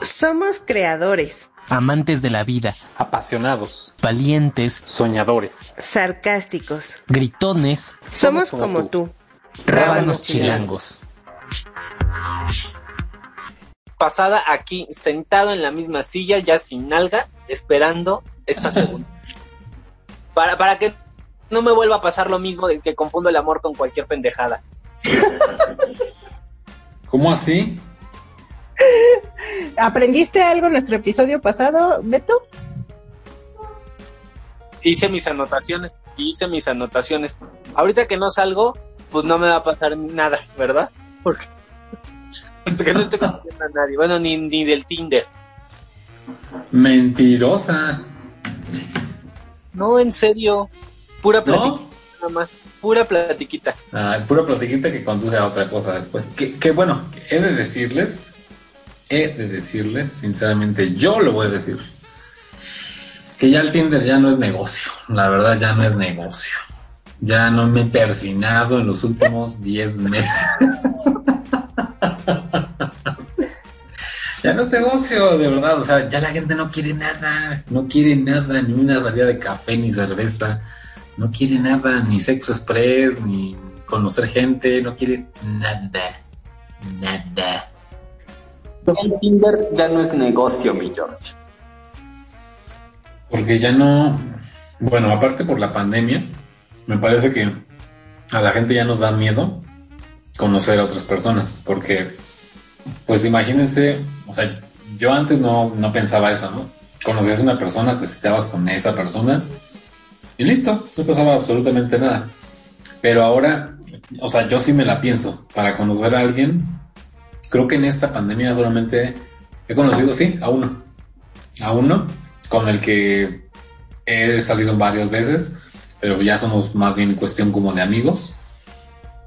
Somos creadores, amantes de la vida, apasionados, valientes, soñadores, sarcásticos, gritones. Somos, como, tú. Rábanos chilangos. Pasada aquí, sentado en la misma silla, ya sin nalgas, esperando esta segunda. para, para que no me vuelva a pasar lo mismo de que confundo el amor con cualquier pendejada. ¿Cómo así? ¿Aprendiste algo en nuestro episodio pasado, Beto? Hice mis anotaciones, hice mis anotaciones. Ahorita que no salgo, pues no me va a pasar nada, ¿verdad? Porque, porque no estoy conociendo a nadie. Bueno, ni, ni del Tinder. Mentirosa. No, en serio. Pura platiquita, nada más. Pura platiquita. Ah, pura platiquita que conduce a otra cosa después. Que, que bueno, he de decirles, he de decirles, sinceramente, yo lo voy a decir. Que ya el Tinder ya no es negocio. La verdad, ya no es negocio. Ya no me he persinado en los últimos 10 meses. ya no es negocio, de verdad. O sea, ya la gente no quiere nada. No quiere nada, ni una salida de café, ni cerveza. No quiere nada, ni sexo express, ni conocer gente. No quiere nada. Nada. El Tinder ya no es negocio, mi George. Porque ya no. Bueno, aparte por la pandemia me parece que a la gente ya nos da miedo conocer a otras personas, porque, pues imagínense, o sea, yo antes no, no pensaba eso, ¿no? Conocías a una persona, te citabas con esa persona y listo, no pasaba absolutamente nada. Pero ahora, o sea, yo sí me la pienso, para conocer a alguien, creo que en esta pandemia solamente he conocido, sí, a uno, a uno con el que he salido varias veces pero ya somos más bien cuestión como de amigos.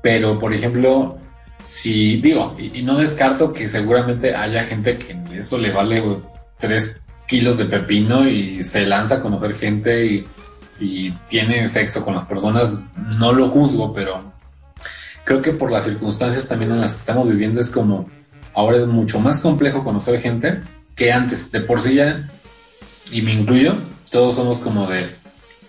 Pero, por ejemplo, si digo, y, no descarto que seguramente haya gente que eso le vale tres kilos de pepino y se lanza a conocer gente y, y tiene sexo con las personas, no lo juzgo, pero creo que por las circunstancias también en las que estamos viviendo es como ahora es mucho más complejo conocer gente que antes. De por sí ya, y me incluyo, todos somos como de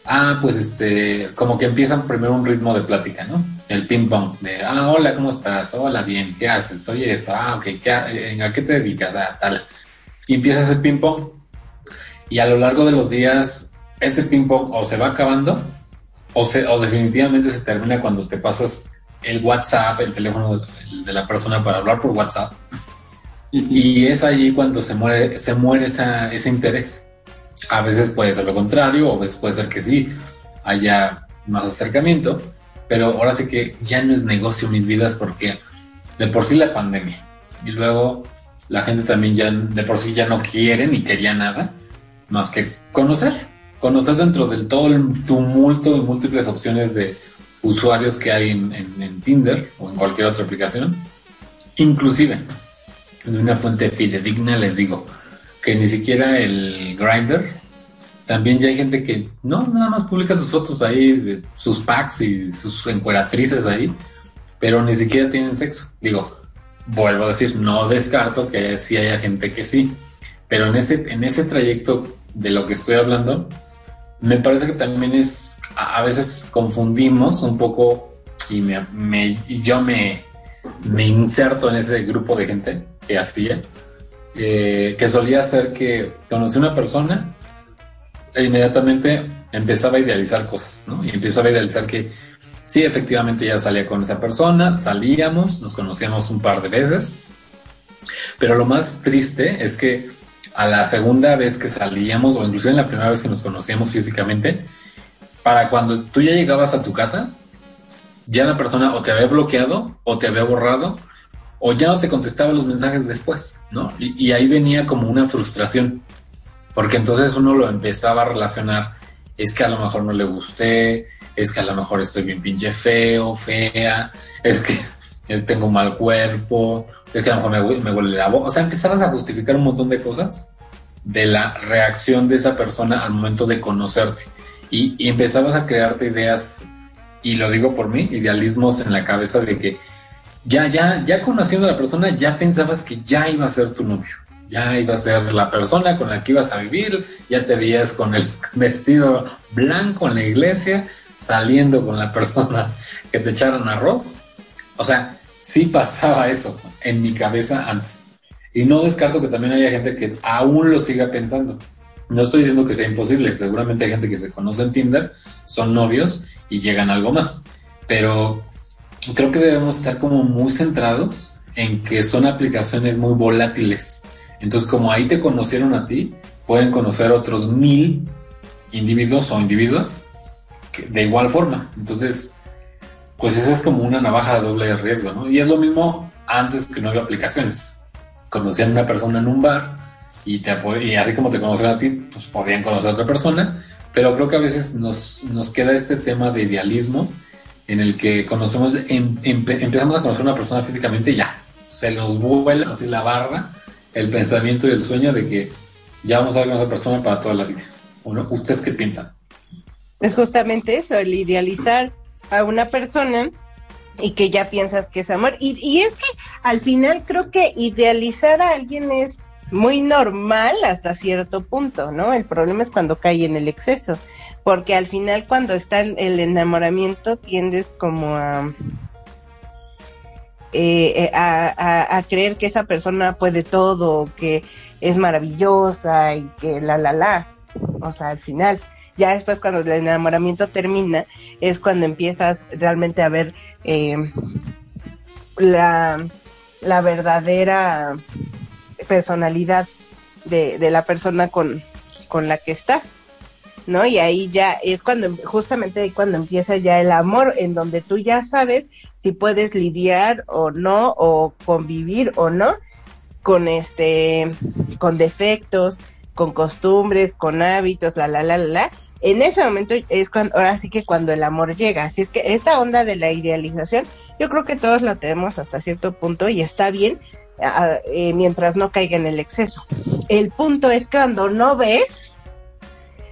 ah, pues este, como que empiezan primero un ritmo de plática, ¿no? El ping pong, de, ah, hola, ¿cómo estás? Hola, bien, ¿qué haces? Oye, eso, ah, ok, ¿qué, eh, ¿a qué te dedicas? Ah, tal. Y empieza el ping pong. Y a lo largo de los días, ese ping pong o se va acabando, o, se, o definitivamente se termina cuando te pasas el WhatsApp, el teléfono de la persona para hablar por WhatsApp. Y es allí cuando se muere, se muere esa, ese interés. A veces puede ser lo contrario, o a veces puede ser que sí, haya más acercamiento, pero ahora sí que ya no es negocio mis vidas porque de por sí la pandemia y luego la gente también ya de por sí ya no quiere ni quería nada más que conocer, conocer dentro del todo el tumulto y múltiples opciones de usuarios que hay en, en Tinder o en cualquier otra aplicación, inclusive de una fuente fidedigna les digo, que ni siquiera el grinder. También ya hay gente que no, nada más publica sus fotos ahí, de sus packs y sus encueratrices ahí, pero ni siquiera tienen sexo. Digo, vuelvo a decir, no descarto que sí haya gente que sí, pero en ese, en ese trayecto de lo que estoy hablando, me parece que también es, a veces confundimos un poco y me, yo me, me inserto en ese grupo de gente que hacía eh, que solía ser que conocí una persona e inmediatamente empezaba a idealizar cosas, ¿no? Y empezaba a idealizar que sí, efectivamente ya salía con esa persona, salíamos, nos conocíamos un par de veces, pero lo más triste es que a la segunda vez que salíamos, o inclusive en la primera vez que nos conocíamos físicamente, para cuando tú ya llegabas a tu casa, ya la persona o te había bloqueado, o te había borrado, o ya no te contestaba los mensajes después, ¿no? Y, ahí venía como una frustración, porque entonces uno lo empezaba a relacionar, es que a lo mejor no le gusté, es que a lo mejor estoy bien pinche feo, fea, es que tengo mal cuerpo, es que a lo mejor me, me huele la boca, o sea, empezabas a justificar un montón de cosas de la reacción de esa persona al momento de conocerte y, y empezabas a crearte ideas, y lo digo por mí, idealismos en la cabeza de que ya, ya, ya conociendo a la persona, ya pensabas que ya iba a ser tu novio, ya iba a ser la persona con la que ibas a vivir, ya te veías con el vestido blanco en la iglesia, saliendo con la persona que te echaron arroz. O sea, sí pasaba eso en mi cabeza antes. Y no descarto que también haya gente que aún lo siga pensando. No estoy diciendo que sea imposible, seguramente hay gente que se conoce en Tinder, son novios y llegan a algo más. Pero creo que debemos estar como muy centrados en que son aplicaciones muy volátiles. Entonces, como ahí te conocieron a ti, pueden conocer otros mil individuos o individuas de igual forma. Entonces, pues esa es como una navaja de doble riesgo, ¿no? Y es lo mismo antes que no había aplicaciones. Conocían a una persona en un bar y, te, y así como te conocen a ti, pues podían conocer a otra persona, pero creo que a veces nos, nos queda este tema de idealismo en el que conocemos, em, empezamos a conocer a una persona físicamente y ya, se nos vuela así la barra, el pensamiento y el sueño de que ya vamos a ver con esa persona para toda la vida. ¿Ustedes qué piensan? Es justamente eso, el idealizar a una persona y que ya piensas que es amor. Y, y es que al final creo que idealizar a alguien es muy normal hasta cierto punto, ¿no? El problema es cuando cae en el exceso porque al final cuando está el enamoramiento tiendes como a, eh, eh, a, creer que esa persona puede todo, que es maravillosa y que la la la, o sea, al final. Ya después cuando el enamoramiento termina es cuando empiezas realmente a ver eh, la, la verdadera personalidad de, de la persona con, con la que estás. ¿no? Y ahí ya es cuando, justamente cuando empieza ya el amor, en donde tú ya sabes si puedes lidiar o no, o convivir o no con este, con defectos, con costumbres, con hábitos, la, la, la, la, En ese momento es cuando, ahora sí que cuando el amor llega. Así es que esta onda de la idealización, yo creo que todos la tenemos hasta cierto punto y está bien eh, mientras no caiga en el exceso. El punto es cuando no ves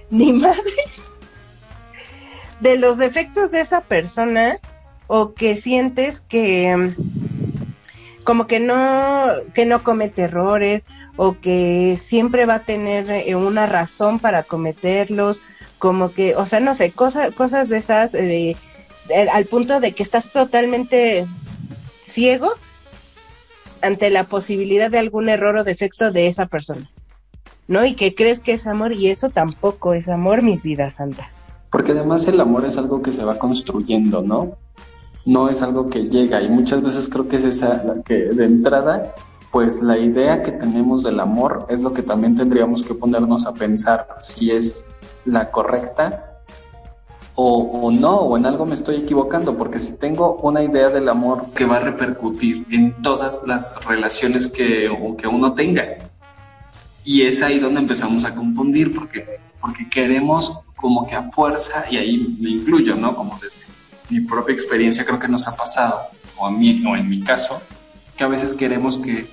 ni madre de los defectos de esa persona o que sientes que mm, como que no que no comete errores o que siempre va a tener eh, una razón para cometerlos como que o sea no sé cosas cosas de esas eh, al punto de que estás totalmente ciego ante la posibilidad de algún error o defecto de esa persona ¿no? Y que crees que es amor y eso tampoco es amor, mis vidas santas. Porque además el amor es algo que se va construyendo, ¿no? No es algo que llega y muchas veces creo que es esa la que de entrada, pues la idea que tenemos del amor es lo que también tendríamos que ponernos a pensar si es la correcta o, o, no, o en algo me estoy equivocando, porque si tengo una idea del amor que va a repercutir en todas las relaciones que, que uno tenga, y es ahí donde empezamos a confundir, porque, porque queremos como que a fuerza, y ahí me incluyo, ¿no? Como de mi propia experiencia creo que nos ha pasado, o, a mí, o en mi caso, que a veces queremos que,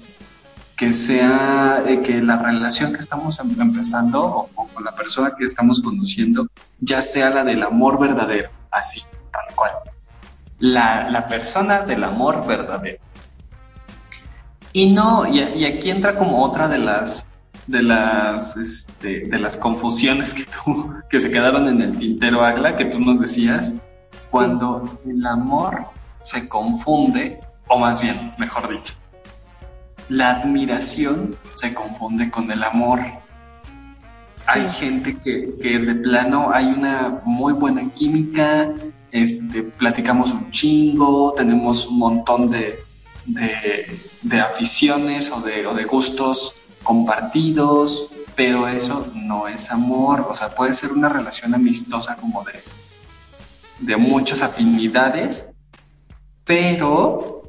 que sea, eh, que la relación que estamos em, empezando o, con la persona que estamos conociendo ya sea la del amor verdadero, así, tal cual. La, la persona del amor verdadero. Y no, y, y aquí entra como otra de las de las, este, de las confusiones que tú, que se quedaron en el tintero, Agla, que tú nos decías, cuando el amor se confunde, o más bien, mejor dicho, la admiración se confunde con el amor. Hay gente que, que, de plano hay una muy buena química, este, platicamos un chingo, tenemos un montón de, de, de aficiones o de, o de gustos compartidos, pero eso no es amor, o sea, puede ser una relación amistosa como de, de muchas afinidades, pero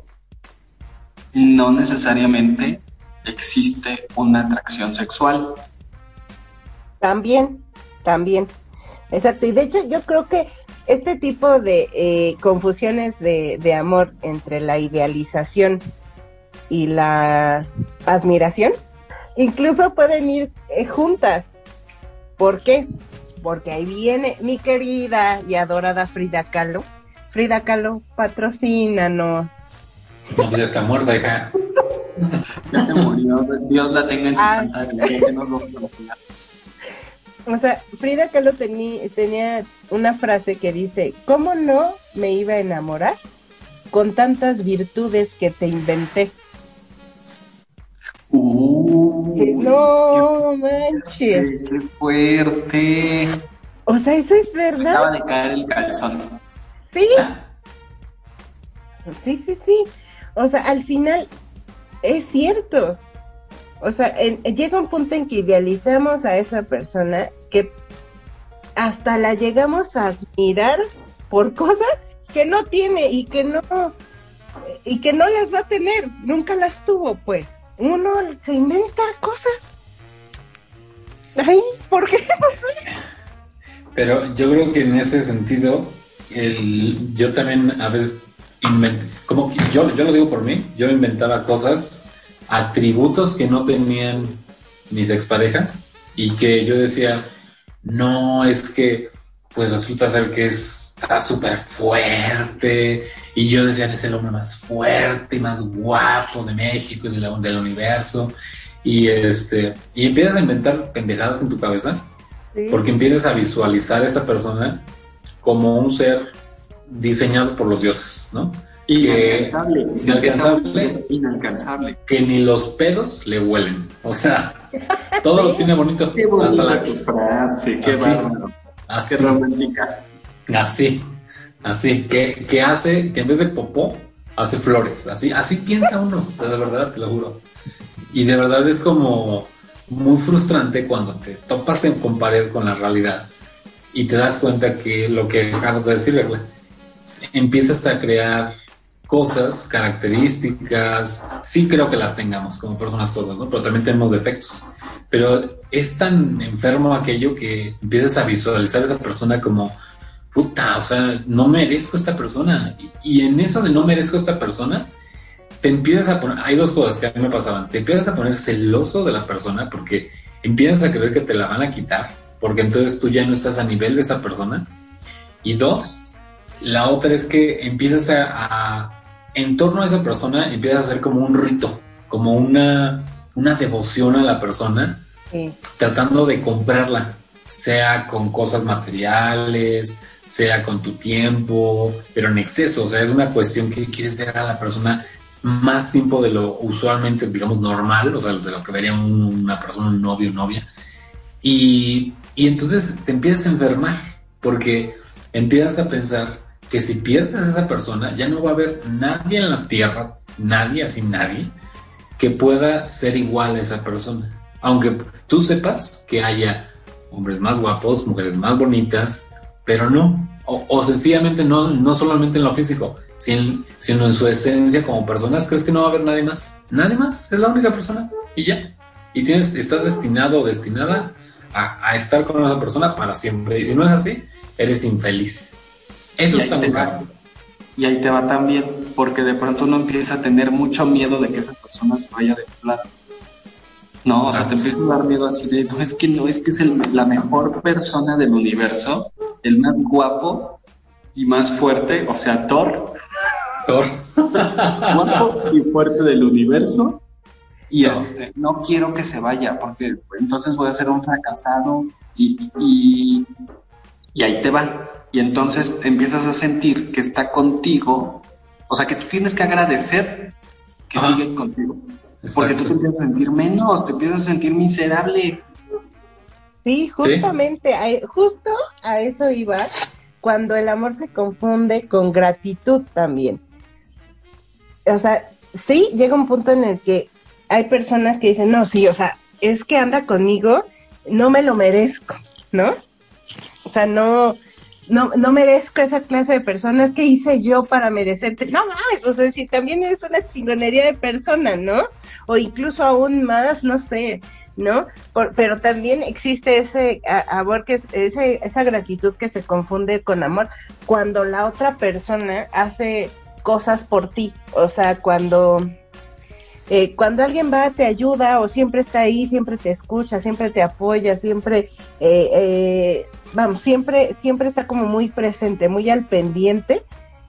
no necesariamente existe una atracción sexual. También, también. Exacto. Y de hecho yo creo que este tipo de eh, confusiones de, de amor entre la idealización y la admiración, incluso pueden ir eh, juntas. ¿Por qué? Porque ahí viene mi querida y adorada Frida Kahlo. Frida Kahlo, patrocínanos. No, ya está muerta, hija. Ya se murió. Dios la tenga en su Ah. santa lo patrocina. O sea, Frida Kahlo teni- tenía una frase que dice, ¿cómo no me iba a enamorar con tantas virtudes que te inventé? Que no qué manches. qué fuerte. O sea, eso es Acaba verdad. de caer el calzón. Sí. Sí, sí, sí. O sea, al final es cierto. O sea, en- llega un punto en que idealizamos a esa persona que hasta la llegamos a admirar por cosas que no tiene y que no y que no las va a tener, nunca las tuvo, pues. Uno se inventa cosas. Ay, ¿por qué? Pero yo creo que en ese sentido, el, yo también a veces como que yo, yo lo digo por mí, yo inventaba cosas, atributos que no tenían mis exparejas y que yo decía, no, es que pues resulta ser que es- está súper fuerte y yo decía, es el hombre más fuerte y más guapo de México y de la- del universo y este y empiezas a inventar pendejadas en tu cabeza Sí. porque empiezas a visualizar a esa persona como un ser diseñado por los dioses, ¿no? Y que, Inalcanzable. se inalcanzable. que ni los pedos le huelen. O sea, todo lo tiene bonito. Qué hasta la frase, qué Así. bárbaro, qué así, romántica. así, así, que, que hace, que en vez de popó, hace flores. Así, así piensa uno, de verdad, te lo juro. Y de verdad es como muy frustrante cuando te topas en, con pared con la realidad y te das cuenta que lo que acabas de decir, empiezas a crear cosas, características, sí creo que las tengamos como personas todos, ¿no? Pero también tenemos defectos. Pero es tan enfermo aquello que empiezas a visualizar a esa persona como, puta, o sea, no merezco esta persona. Y, y en eso de no merezco esta persona, te empiezas a poner, hay dos cosas que a mí me pasaban, te empiezas a poner celoso de la persona porque empiezas a creer que te la van a quitar, porque entonces tú ya no estás a nivel de esa persona. Y dos, la otra es que empiezas a, a- en torno a esa persona, empiezas a hacer como un rito, como una, una devoción a la persona, Sí. tratando de comprarla, sea con cosas materiales, sea con tu tiempo, pero en exceso, o sea, es una cuestión que quieres ver a la persona más tiempo de lo usualmente, digamos, normal, o sea, de lo que vería un- una persona, un novio, novia, y, y entonces te empiezas a enfermar, porque empiezas a pensar que si pierdes esa persona, ya no va a haber nadie en la tierra, nadie, así nadie, que pueda ser igual a esa persona. Aunque tú sepas que haya hombres más guapos, mujeres más bonitas, pero no. O, o sencillamente no, no solamente en lo físico, sin- sino en su esencia como personas, crees que no va a haber nadie más. Nadie más, es la única persona y ya. Y tienes, estás destinado o destinada a, a estar con esa persona para siempre. Y si no es así, eres infeliz. Eso Y está muy caro. Y ahí te va también, porque de pronto uno empieza a tener mucho miedo de que esa persona se vaya de tu lado. No, o sea, te empieza a dar miedo así de, no, es que no, es que es el- la mejor persona del universo, el más guapo y más fuerte, o sea, Thor, Thor. guapo y fuerte del universo. Y No. este, no quiero que se vaya, porque entonces voy a ser un fracasado y, y, y ahí te va. Y entonces empiezas a sentir que está contigo, o sea, que tú tienes que agradecer que Ajá. sigue contigo. Porque tú te empiezas a sentir menos, te empiezas a sentir miserable. Sí, justamente, a- justo a eso iba cuando el amor se confunde con gratitud también. O sea, sí, llega un punto en el que hay personas que dicen, no, sí, o sea, es que anda conmigo, no me lo merezco, ¿no? O sea, no, no, no merezco esa clase de personas, ¿qué hice yo para merecerte? No mames, o sea, si también eres una chingonería de persona, ¿no? O incluso aún más, no sé, ¿no? pero también existe ese amor, que es, ese, esa gratitud que se confunde con amor cuando la otra persona hace cosas por ti, o sea, cuando... Eh, cuando alguien va, te ayuda o siempre está ahí, siempre te escucha, siempre te apoya, siempre eh, eh, vamos, siempre, siempre está como muy presente, muy al pendiente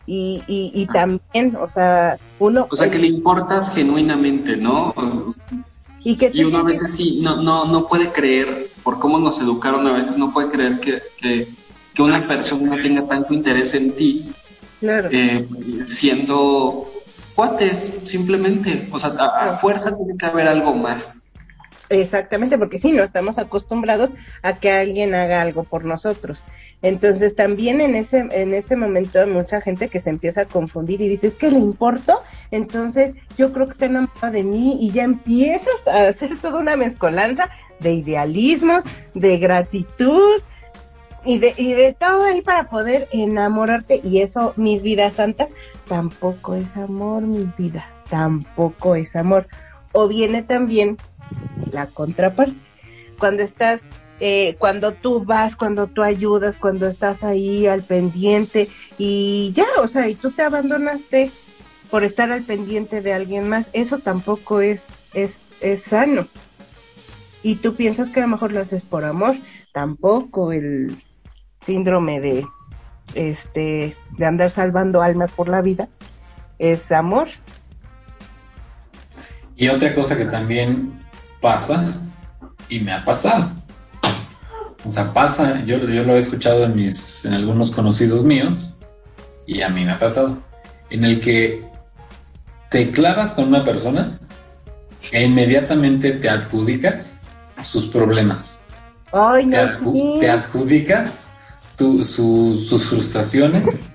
y, y, también, o sea, uno... O sea, que le importas genuinamente, ¿no? Y, que y uno a veces sí, no, no, no puede creer, por cómo nos educaron a veces, no puede creer que, que, que una persona tenga tanto interés en ti, claro. Siendo cuates, simplemente. O sea, a fuerza tiene que haber algo más. Exactamente, porque sí, no estamos acostumbrados a que alguien haga algo por nosotros. Entonces también en ese, en ese momento hay mucha gente que se empieza a confundir y dice, es que le importo, entonces yo creo que está enamorado de mí y ya empiezas a hacer toda una mezcolanza de idealismos, de gratitud y de, y de todo ahí para poder enamorarte. Y eso, mis vidas santas, tampoco es amor, mis vidas, tampoco es amor. O viene también la contraparte. Cuando estás, eh, cuando tú vas, cuando tú ayudas, cuando estás ahí al pendiente y ya, o sea, y tú te abandonaste por estar al pendiente de alguien más, eso tampoco es, es, es sano. Y tú piensas que a lo mejor lo haces por amor, tampoco el síndrome de este de andar salvando almas por la vida es amor. Y otra cosa que también pasa y me ha pasado. O sea, pasa, yo, yo lo he escuchado en, mis, en algunos conocidos míos y a mí me ha pasado, en el que te clavas con una persona e inmediatamente te adjudicas sus problemas. Ay, no, te, adjudicas sus frustraciones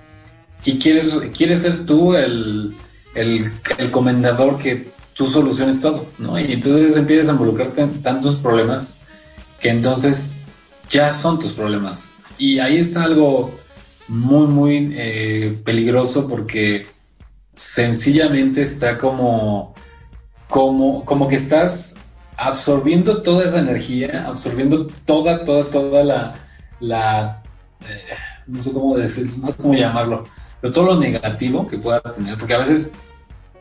y quieres, quieres ser tú el, el, comendador que tú soluciones todo, ¿no? Y entonces empiezas a involucrarte en tantos problemas que entonces ya son tus problemas. Y ahí está algo muy, muy eh, peligroso porque sencillamente está como, como, como que estás absorbiendo toda esa energía, absorbiendo toda, toda, toda la eh, no sé cómo decir, no sé cómo llamarlo, pero todo lo negativo que pueda tener, porque a veces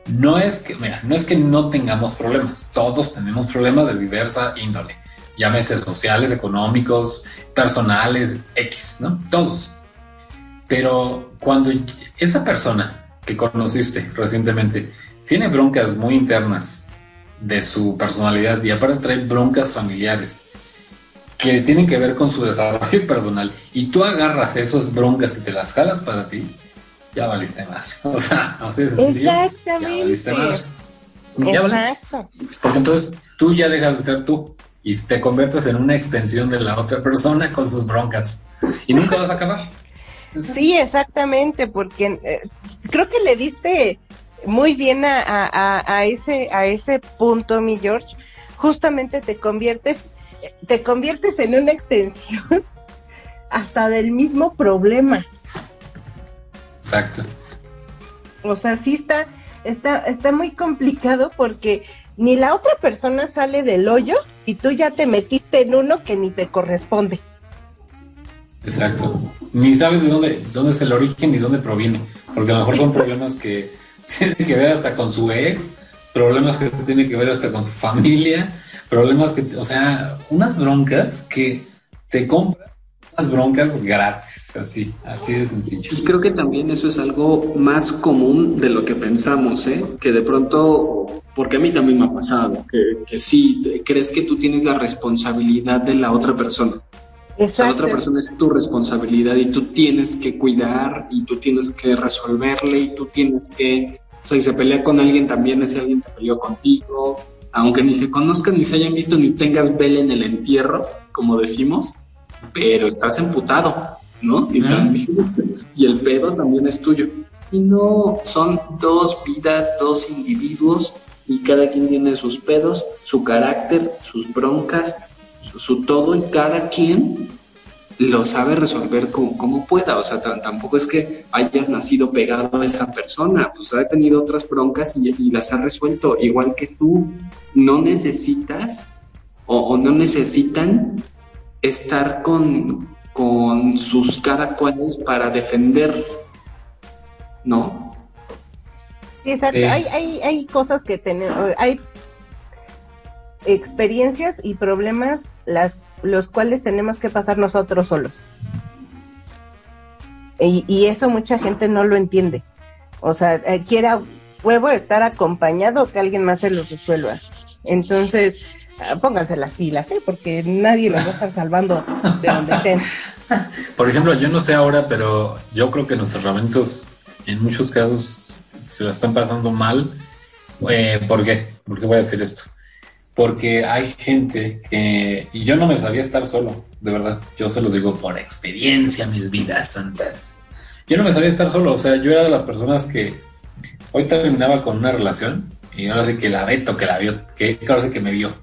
no es que, mira, no es que no tengamos problemas, todos tenemos problemas de diversa índole, llámese sociales, económicos, personales, X, ¿no? Todos. Pero cuando esa persona que conociste recientemente tiene broncas muy internas de su personalidad y aparte trae broncas familiares que tienen que ver con su desarrollo personal y tú agarras esas broncas y te las jalas para ti, ya valiste más. O sea, así es Exactamente. Ya valiste más. Exacto. Porque entonces tú ya dejas de ser tú y te conviertes en una extensión de la otra persona con sus broncas y nunca vas a acabar. Sí, exactamente, porque eh, creo que le diste muy bien a, a, ese a ese punto, mi George. Justamente te conviertes te conviertes en una extensión hasta del mismo problema. Exacto. O sea, sí está, está, está muy complicado porque ni la otra persona sale del hoyo y tú ya te metiste en uno que ni te corresponde. Exacto. Ni sabes de dónde, dónde es el origen ni dónde proviene. Porque a lo mejor son problemas que tienen que ver hasta con su ex, problemas que tienen que ver hasta con su familia, problemas que, o sea, unas broncas que te compran broncas gratis, así, así de sencillo. Y creo que también eso es algo más común de lo que pensamos, ¿eh? Que de pronto, porque a mí también me ha pasado, que, que sí, crees que tú tienes la responsabilidad de la otra persona. O sea, la otra persona es tu responsabilidad y tú tienes que cuidar y tú tienes que resolverle y tú tienes que, o sea, si se pelea con alguien también ese alguien se peleó contigo, aunque ni se conozcan, ni se hayan visto, ni tengas vela en el entierro, como decimos, pero estás emputado, ¿no? Y, y el pedo también es tuyo. Y no, son dos vidas, dos individuos, y cada quien tiene sus pedos, su carácter, sus broncas, su, todo, y cada quien lo sabe resolver como, pueda. O sea, tampoco es que hayas nacido pegado a esa persona, pues ha tenido otras broncas y, las ha resuelto, igual que tú. No necesitas o, no necesitan estar con, con sus cada cuales para defender, ¿no? Exacto, hay, hay, hay cosas que tenemos, hay experiencias y problemas las los cuales tenemos que pasar nosotros solos. Y, eso mucha gente no lo entiende. O sea, eh, quiera huevo estar acompañado que alguien más se lo resuelva. Entonces, ah, pónganse las pilas, ¿eh? porque nadie los va a estar salvando de donde estén. Por ejemplo, yo no sé ahora, pero yo creo que nuestros herramientas en muchos casos se la están pasando mal. Eh, ¿Por qué? ¿Por qué voy a decir esto? Porque hay gente que, y yo no me sabía estar solo, de verdad, yo se los digo por experiencia, mis vidas santas. Yo no me sabía estar solo, o sea, yo era de las personas que hoy terminaba con una relación y ahora sé que la veto, que la vio, que ahora sé que me vio.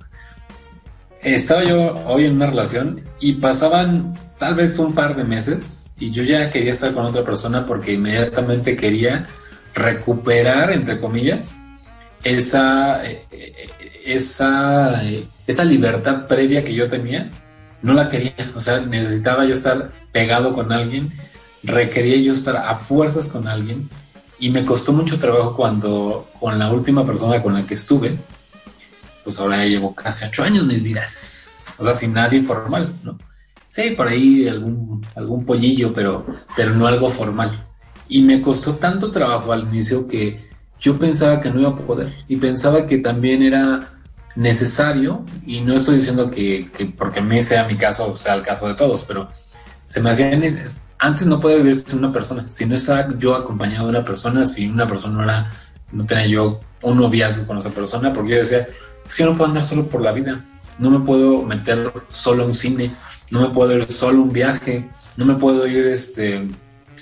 Estaba yo hoy en una relación y pasaban tal vez un par de meses y yo ya quería estar con otra persona porque inmediatamente quería recuperar, entre comillas, esa, eh, eh, esa, esa libertad previa que yo tenía, no la quería. O sea, necesitaba yo estar pegado con alguien, requería yo estar a fuerzas con alguien y me costó mucho trabajo cuando con la última persona con la que estuve, pues ahora ya llevo casi ocho años mis vidas. O sea, sin nadie formal, ¿no? Sí, por ahí algún, algún pollillo, pero, pero no algo formal. Y me costó tanto trabajo al inicio que yo pensaba que no iba a poder. Y pensaba que también era necesario, y no estoy diciendo que, porque a mí sea mi caso sea el caso de todos, pero se me hacía antes no podía vivir sin una persona, si no estaba yo acompañado de una persona, si una persona no era, no tenía yo un noviazgo con esa persona, porque yo decía, es que no puedo andar solo por la vida, no me puedo meter solo a un cine, no me puedo ir solo a un viaje, no me puedo ir este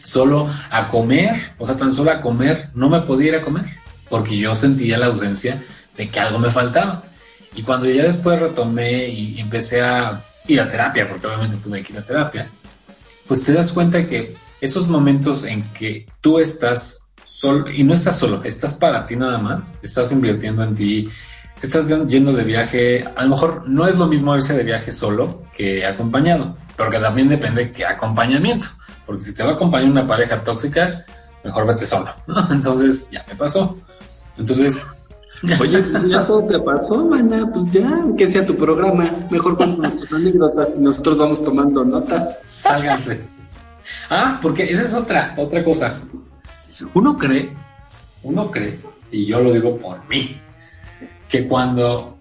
solo a comer, o sea, tan solo a comer, no me podía ir a comer, porque yo sentía la ausencia de que algo me faltaba. Y cuando ya después retomé y empecé a ir a terapia, porque obviamente tuve que ir a terapia, pues te das cuenta que esos momentos en que tú estás solo, y no estás solo, estás para ti nada más, estás invirtiendo en ti, estás yendo de viaje, a lo mejor no es lo mismo irse de viaje solo que acompañado, porque también depende de qué acompañamiento, porque si te va a acompañar una pareja tóxica, mejor vete solo, ¿no? Entonces ya me pasó. Entonces, Oye, ya todo te pasó, mana, pues ya, que sea tu programa. Mejor cuéntanos tus anécdotas y nosotros vamos tomando notas. Sálganse. Ah, porque esa es otra, otra cosa. Uno cree, uno cree, y yo lo digo por mí, que cuando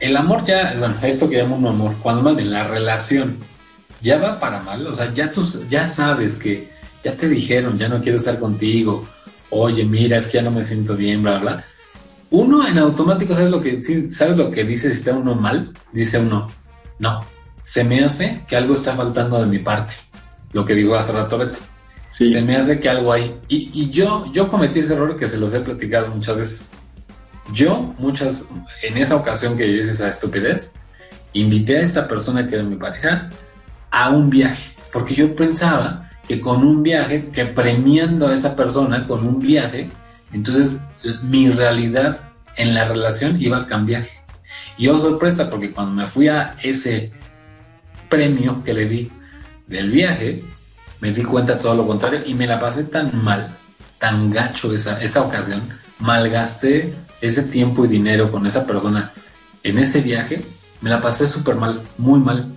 el amor ya, bueno, esto que llamo un amor, cuando más bien la relación ya va para mal, o sea, ya tú ya sabes que ya te dijeron, ya no quiero estar contigo, oye, mira, es que ya no me siento bien, bla, bla uno en automático, ¿sabes lo que, ¿sabes lo que dice si está uno mal? Dice uno, no, se me hace que algo está faltando de mi parte. Lo que digo hace rato, Beto. Se me hace que algo hay. Y, yo, yo cometí ese error que se los he platicado muchas veces. Yo, muchas, en esa ocasión que yo hice esa estupidez, invité a esta persona que era mi pareja a un viaje. Porque yo pensaba que con un viaje, que premiando a esa persona con un viaje, entonces mi realidad en la relación iba a cambiar. Y oh, sorpresa, porque cuando me fui a ese premio que le di del viaje, me di cuenta todo lo contrario y me la pasé tan mal, tan gacho esa, esa ocasión, malgasté ese tiempo y dinero con esa persona en ese viaje, me la pasé súper mal, muy mal.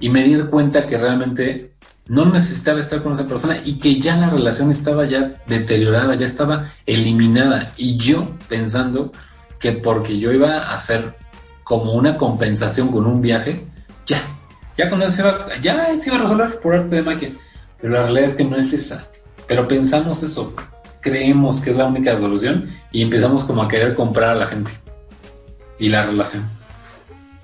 Y me di cuenta que realmente no necesitaba estar con esa persona y que ya la relación estaba ya deteriorada, ya estaba eliminada. Y yo pensando que porque yo iba a hacer como una compensación con un viaje, ya, ya con eso iba, ya se iba a resolver por arte de magia. Pero la realidad es que no es esa. Pero pensamos eso, creemos que es la única solución y empezamos como a querer comprar a la gente y la relación.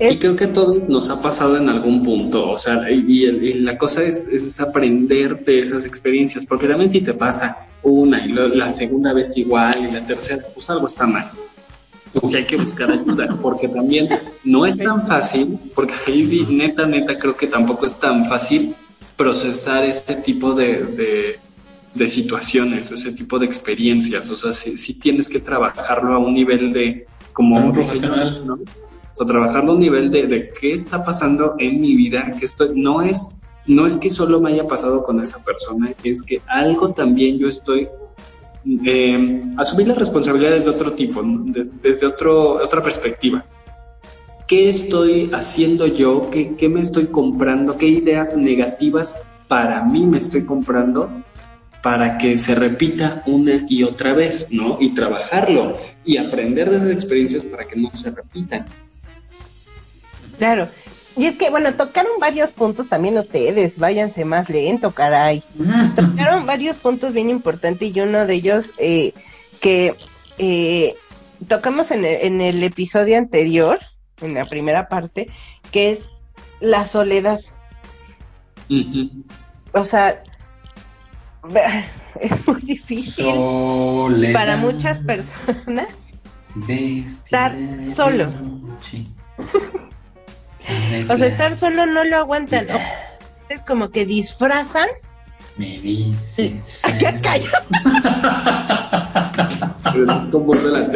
Y creo que a todos nos ha pasado en algún punto, o sea, y, la cosa es, es, aprender de esas experiencias, porque también si te pasa una y la segunda vez igual y la tercera, pues algo está mal. Si hay que buscar ayuda, porque también no es tan fácil, porque ahí sí, neta, neta, creo que tampoco es tan fácil procesar este tipo de, de, situaciones, ese tipo de experiencias. O sea, si tienes que trabajarlo a un nivel de como un profesional, ¿no? O trabajarlo a un nivel de, de, qué está pasando en mi vida, que estoy, no es, no es que solo me haya pasado con esa persona, es que algo también yo estoy eh, asumir las responsabilidades de otro tipo, desde otro, otra perspectiva. ¿Qué estoy haciendo yo? ¿Qué, ¿Qué me estoy comprando? ¿Qué ideas negativas para mí me estoy comprando para que se repita una y otra vez, ¿no? Y trabajarlo y aprender de esas experiencias para que no se repitan. Claro. Y es que, bueno, tocaron varios puntos también ustedes, váyanse más lento, caray. Tocaron varios puntos bien importantes y uno de ellos eh, que eh, tocamos en el, en el episodio anterior, en la primera parte, que es la soledad. O sea, es muy difícil para muchas personas estar solo. o sea, estar solo no lo aguantan. es como que disfrazan. Me dices. ¿Qué calla? Pero es como de la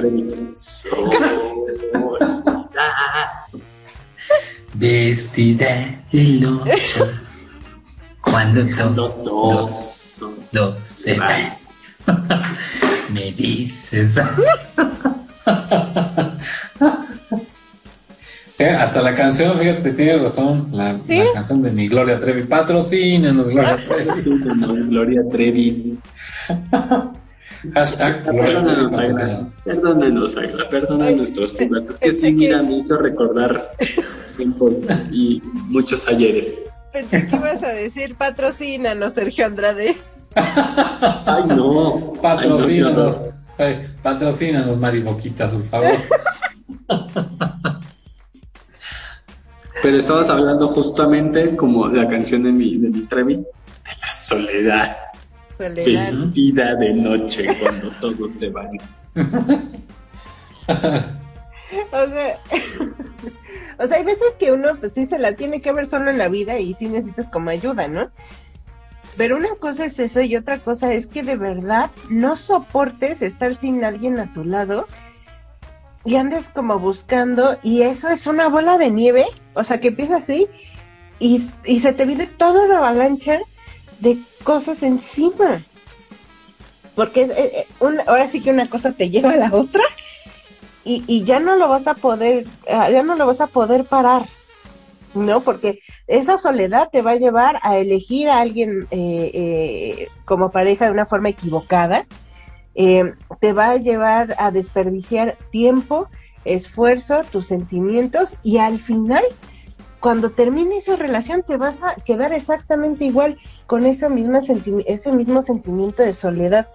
Vestida de noche. Cuando todos dos se Me dices. Eh, hasta la canción, fíjate, tienes razón. La, canción de mi Gloria Trevi. Patrocínanos, Gloria Trevi. Gloria Trevi. Hashtag Perdónanos, Agla. Perdónanos, Agla. Perdona nuestros temas. Es que sí, mira, me hizo recordar tiempos y muchos ayeres. Pensé que ibas a decir patrocínanos, Sergio Andrade. Ay, no. Patrocínanos. Ay, patrocínanos, Mari Boquitas, por favor. Pero estabas hablando justamente como la canción de mi, de mi Trevi, de la soledad. soledad. Vestida de noche cuando todos se van. o sea, o sea, hay veces que uno pues sí se la tiene que ver solo en la vida y sí necesitas como ayuda, ¿no? Pero una cosa es eso y otra cosa es que de verdad no soportes estar sin alguien a tu lado y andes como buscando y eso es una bola de nieve, o sea que empieza así y, y se te viene toda la avalancha de cosas encima. Porque es, eh, eh, ahora sí que una cosa te lleva a la otra y, y ya no lo vas a poder, ah, ya no lo vas a poder parar. ¿no? Porque esa soledad te va a llevar a elegir a alguien eh, eh, como pareja de una forma equivocada, eh, te va a llevar a desperdiciar tiempo, esfuerzo, tus sentimientos y al final, cuando termine esa relación, te vas a quedar exactamente igual con ese mismo, ese mismo sentimiento de soledad.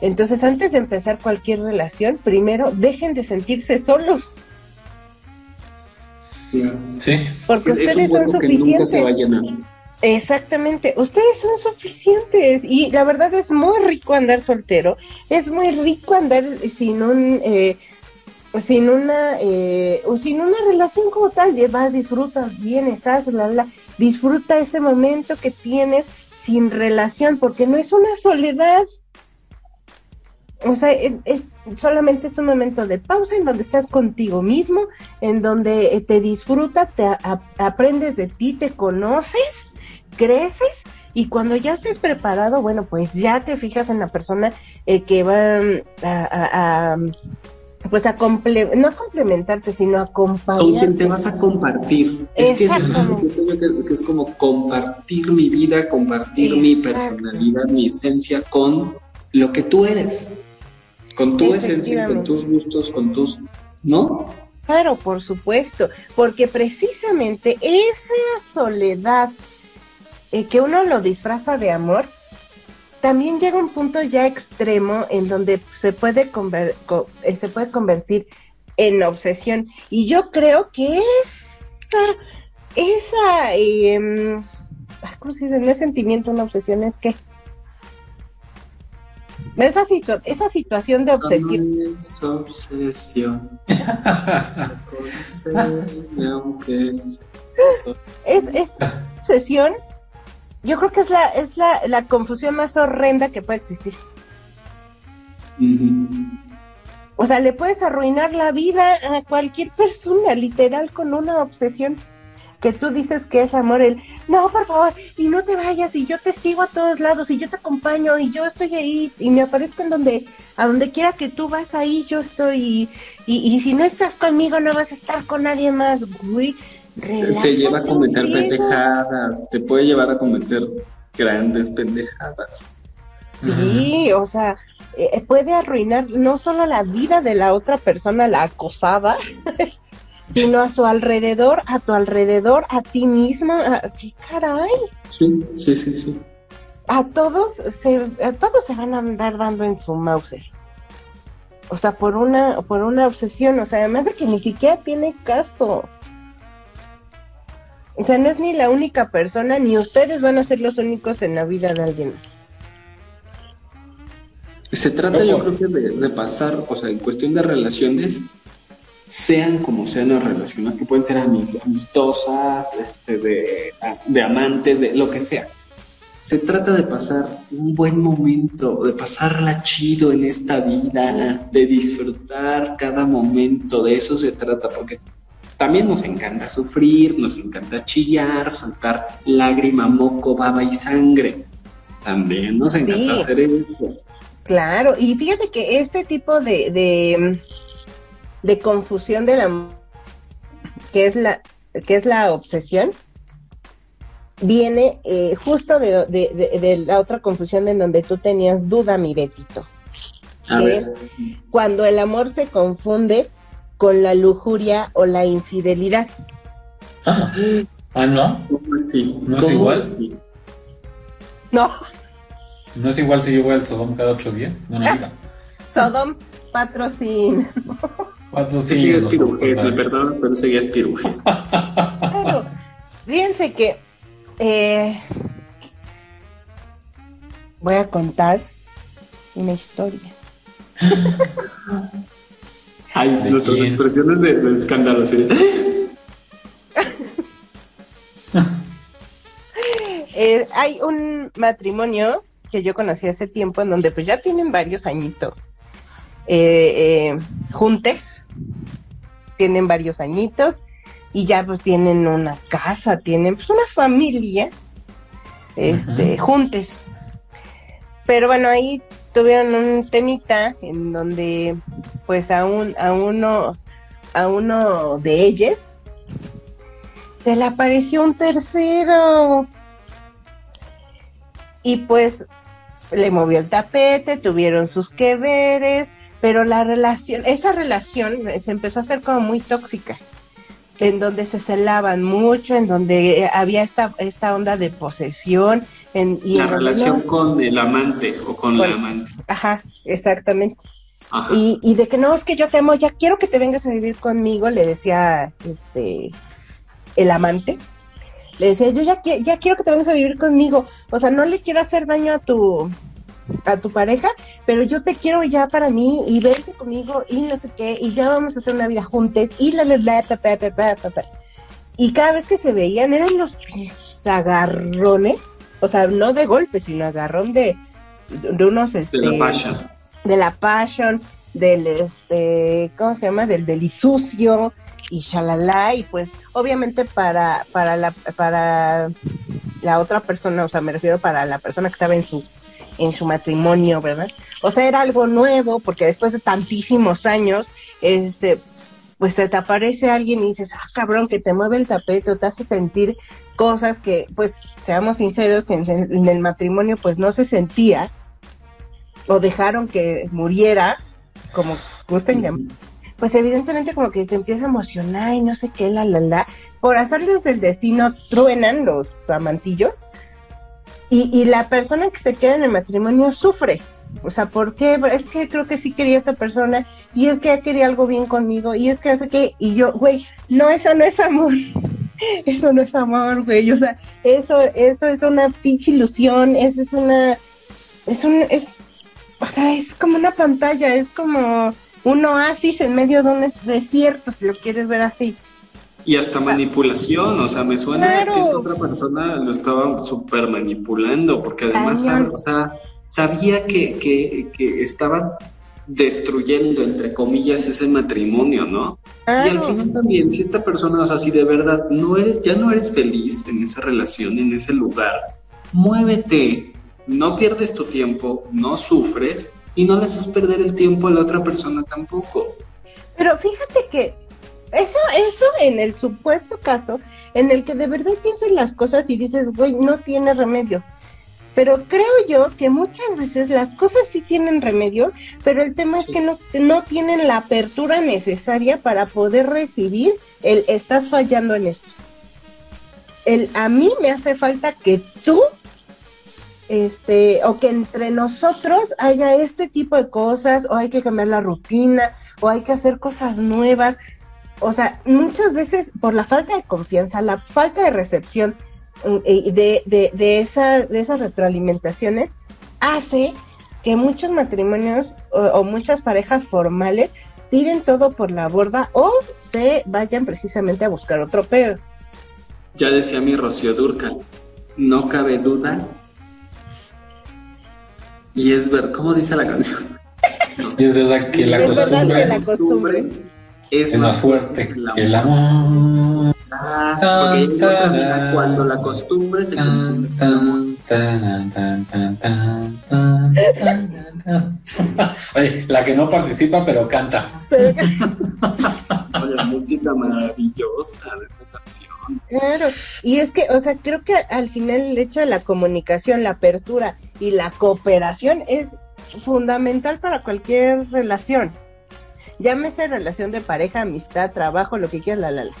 Entonces, antes de empezar cualquier relación, primero dejen de sentirse solos Sí. Porque ustedes son suficientes. Exactamente, ustedes son suficientes y la verdad es muy rico andar soltero, es muy rico andar sin un, eh, sin una, eh, sin una relación como tal, vas, disfrutas, vienes, haces, la, la, disfruta ese momento que tienes sin relación, porque no es una soledad, o sea, es, solamente es un momento de pausa en donde estás contigo mismo, en donde eh, te disfrutas, te aprendes de ti, te conoces, creces y cuando ya estés preparado, bueno, pues ya te fijas en la persona eh, que va mm, a, pues a comple no a complementarte, sino a acompañarte. Con quien te vas a compartir. Es que es que, es como compartir mi vida, compartir mi personalidad, mi esencia con lo que tú eres con tu esencia, con tus gustos, con tus, ¿no? Claro, por supuesto, porque precisamente esa soledad eh, que uno lo disfraza de amor, también llega un punto ya extremo en donde se puede, eh, se puede convertir en obsesión. Y yo creo que esa, esa eh, ¿cómo se dice? No es sentimiento, una obsesión, es que esa, esa situación de obsesión. es obsesión. es, es obsesión yo creo que es la, es la, la confusión más horrenda que puede existir. O sea, le puedes arruinar la vida a cualquier persona, literal, con una obsesión que tú dices que es amor, el, no, por favor, y no te vayas, y yo te sigo a todos lados, y yo te acompaño, y yo estoy ahí, y me aparezco en donde, a donde quiera que tú vas ahí, yo estoy, y, y, si no estás conmigo, no vas a estar con nadie más, te lleva a cometer pendejadas, te puede llevar a cometer grandes pendejadas. Sí, o sea, eh, puede arruinar no solo la vida de la otra persona, la acosada, sino a su alrededor, a tu alrededor, a ti misma. ¿Qué caray? Sí, sí, sí, sí. A todos, se, a todos se van a andar dando en su mouse. O sea, por una, por una obsesión, o sea, además de que ni siquiera tiene caso. O sea, no es ni la única persona, ni ustedes van a ser los únicos en la vida de alguien. Se trata, yo creo que de, pasar, o sea, en cuestión de relaciones, sean como sean las relaciones, que pueden ser amistosas, este, de, de amantes, de lo que sea. Se trata de pasar un buen momento, de pasarla chido en esta vida, de disfrutar cada momento, de eso se trata, porque también nos encanta sufrir, nos encanta chillar, soltar lágrima, moco, baba y sangre. También nos encanta hacer eso. Claro, y fíjate que este tipo de, de, confusión de la que es la que es la obsesión viene eh, justo de, de, la otra confusión en donde tú tenías duda, mi Betito. que es cuando el amor se confunde con la lujuria o la infidelidad. Ah, ah ¿no? Sí. ¿No es igual? No. ¿No es igual si yo voy al Sodom cada ocho días? No, no diga. Sodom patrocina. Sí, es pirujes, perdón, pero es pirujes. Claro. Fíjense que eh, voy a contar una historia. Ay, nuestras expresiones de, escándalo, ¿sí? Eh, hay un matrimonio que yo conocí hace tiempo en donde pues ya tienen varios añitos eh, eh, juntes, tienen varios añitos y ya pues tienen una casa, tienen pues una familia, este, juntes. Pero bueno, ahí tuvieron un temita en donde pues a un, a uno, a uno de ellos se le apareció un tercero. Y pues le movió el tapete, tuvieron sus que veres, pero la relación, esa relación se empezó a hacer como muy tóxica, en donde se celaban mucho, en donde había esta, esta onda de posesión, y la relación con el amante o con, la amante. Ajá, exactamente. Y, y de que no, es que yo te amo, ya quiero que te vengas a vivir conmigo, le decía este el amante. Le decía, yo ya, ya quiero que te vengas a vivir conmigo. O sea, no le quiero hacer daño a tu a tu pareja, pero yo te quiero ya para mí y vente conmigo y no sé qué, y ya vamos a hacer una vida juntos y la la la pa, pa, pa, Y cada vez que se veían eran los agarrones o sea, no de golpe, sino agarrón de, de unos... Este, de la passion. De la passion, del, este, ¿cómo se llama? Del delisucio y shalala, y pues obviamente para, para, la, para la otra persona, o sea, me refiero para la persona que estaba en su en su matrimonio, ¿verdad? O sea, era algo nuevo, porque después de tantísimos años, este, pues se te aparece alguien y dices, ah, cabrón, que te mueve el tapete o te hace sentir cosas que, pues, seamos sinceros, que en, el matrimonio, pues, no se sentía o dejaron que muriera, como gusten llamar, pues evidentemente como que se empieza a emocionar y no sé qué, la, la, la. Por hacerles del destino, truenan los amantillos y, y la persona que se queda en el matrimonio sufre o sea, ¿por qué? Es que creo que sí quería esta persona y es que ya quería algo bien conmigo y es que no sé qué. Y yo, güey, no, eso no es amor. Eso no es amor, güey. O sea, eso, eso es una pinche ilusión. Eso es una. Es un. Es, o sea, es como una pantalla. Es como un oasis en medio de un desierto, si lo quieres ver así. Y hasta manipulación, o sea, me suena que esta otra persona lo estaba súper manipulando, porque además, o sea, sabía que, que, que estaban destruyendo, entre comillas, ese matrimonio, ¿no? Y al final también, si esta persona, o sea, si de verdad no eres, ya no eres feliz en esa relación, en ese lugar, muévete, no pierdes tu tiempo, no sufres y no le haces perder el tiempo a la otra persona tampoco. Pero fíjate que eso, eso en el supuesto caso en el que de verdad piensas las cosas y dices, güey, no tiene remedio. Pero creo yo que muchas veces las cosas sí tienen remedio, pero el tema es que no, no tienen la apertura necesaria para poder recibir el estás fallando en esto. El a mí me hace falta que tú este, o que entre nosotros haya este tipo de cosas, o hay que cambiar la rutina, o hay que hacer cosas nuevas. O sea, muchas veces por la falta de confianza, la falta de recepción mm, de, de, de, esa, de esas retroalimentaciones, hace que muchos matrimonios o, muchas parejas formales tiren todo por la borda o se vayan precisamente a buscar otro pedo. Ya decía mi Rocío Durcal, no cabe duda y es ver, ¿cómo dice la canción? Y es verdad que, la, costumbre es, más fuerte que el amor. Ah, porque cuando la costumbre se Oye, la que no participa pero canta. la música maravillosa de esta canción. Claro, y es que, o sea, creo que al final el hecho de la comunicación, la apertura y la cooperación es fundamental para cualquier relación. Llámese relación de pareja, amistad, trabajo, lo que quieras, la, la, la.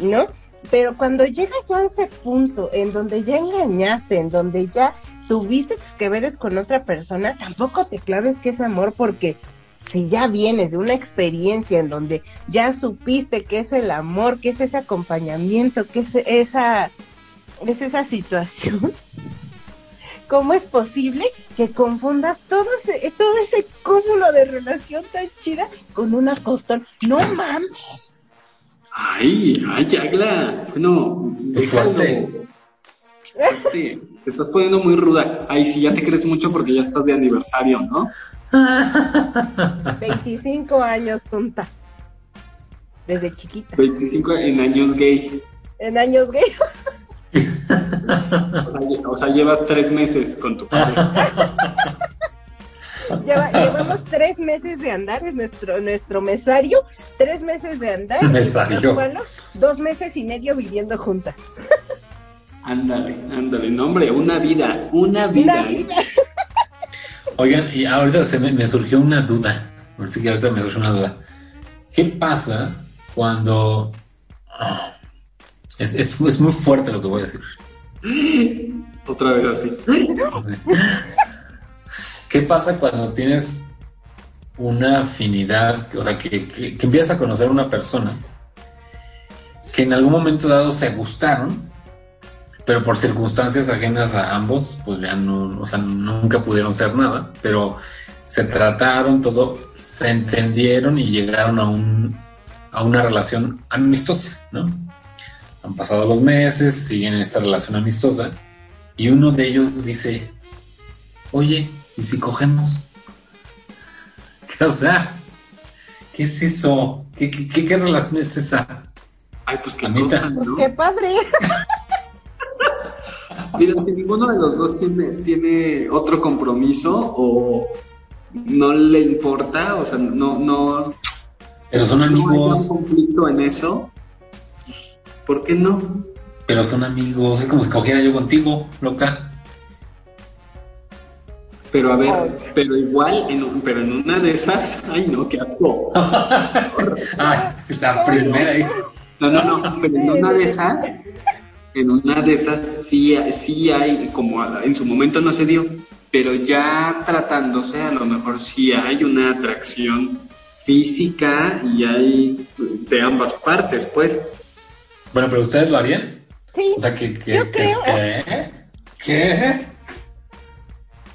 ¿No? Pero cuando llegas ya a ese punto en donde ya engañaste, en donde ya tuviste que veres con otra persona, tampoco te claves que es amor porque si ya vienes de una experiencia en donde ya supiste que es el amor, que es ese acompañamiento, que es esa, es esa situación, ¿cómo es posible que confundas todo ese, todo ese cúmulo de relación tan chida con una costón? No mames. Ay, ay, Agla. Bueno, déjalo. Este, te estás poniendo muy ruda. Ay, sí, ya te crees mucho porque ya estás de aniversario, ¿no? 25 años, tonta. Desde chiquita. 25 en años gay. En años gay. o, sea, o sea, llevas tres meses con tu padre. llevamos tres meses de andar, en nuestro, nuestro mesario, tres meses de andar, mesario. dos meses y medio viviendo juntas. Ándale, ándale, no hombre, una vida, una vida. Oigan, y ahorita se me, surgió una duda, que ahorita me surgió una duda. ¿Qué pasa cuando... es, es, es muy fuerte lo que voy a decir. Otra vez así. ¿Qué pasa cuando tienes una afinidad, o sea, que, que, empiezas a conocer a una persona que en algún momento dado se gustaron, pero por circunstancias ajenas a ambos, pues ya no, o sea, nunca pudieron ser nada, pero se trataron, todo, se entendieron y llegaron a, un, a una relación amistosa, ¿no? Han pasado los meses, siguen esta relación amistosa, y uno de ellos dice, oye, ¿Y si cogemos? O sea, ¿qué es eso? ¿Qué, qué, relación es esa? Ay, pues qué, qué padre. Mira, si ninguno de los dos tiene, tiene otro compromiso o no le importa, o sea, no, no. Pero son amigos. No hay un conflicto en eso. ¿Por qué no? Pero son amigos. Es como si cogiera yo contigo, loca. Pero a ver, pero igual, en, pero en una de esas, ay no, qué asco. ay, la primera. No, no, no, pero en una de esas, en una de esas sí, sí hay, como en su momento no se dio, pero ya tratándose, a lo mejor sí hay una atracción física y hay de ambas partes, pues. Bueno, pero ustedes lo harían. Sí. O sea, que, que, que, ¿Qué?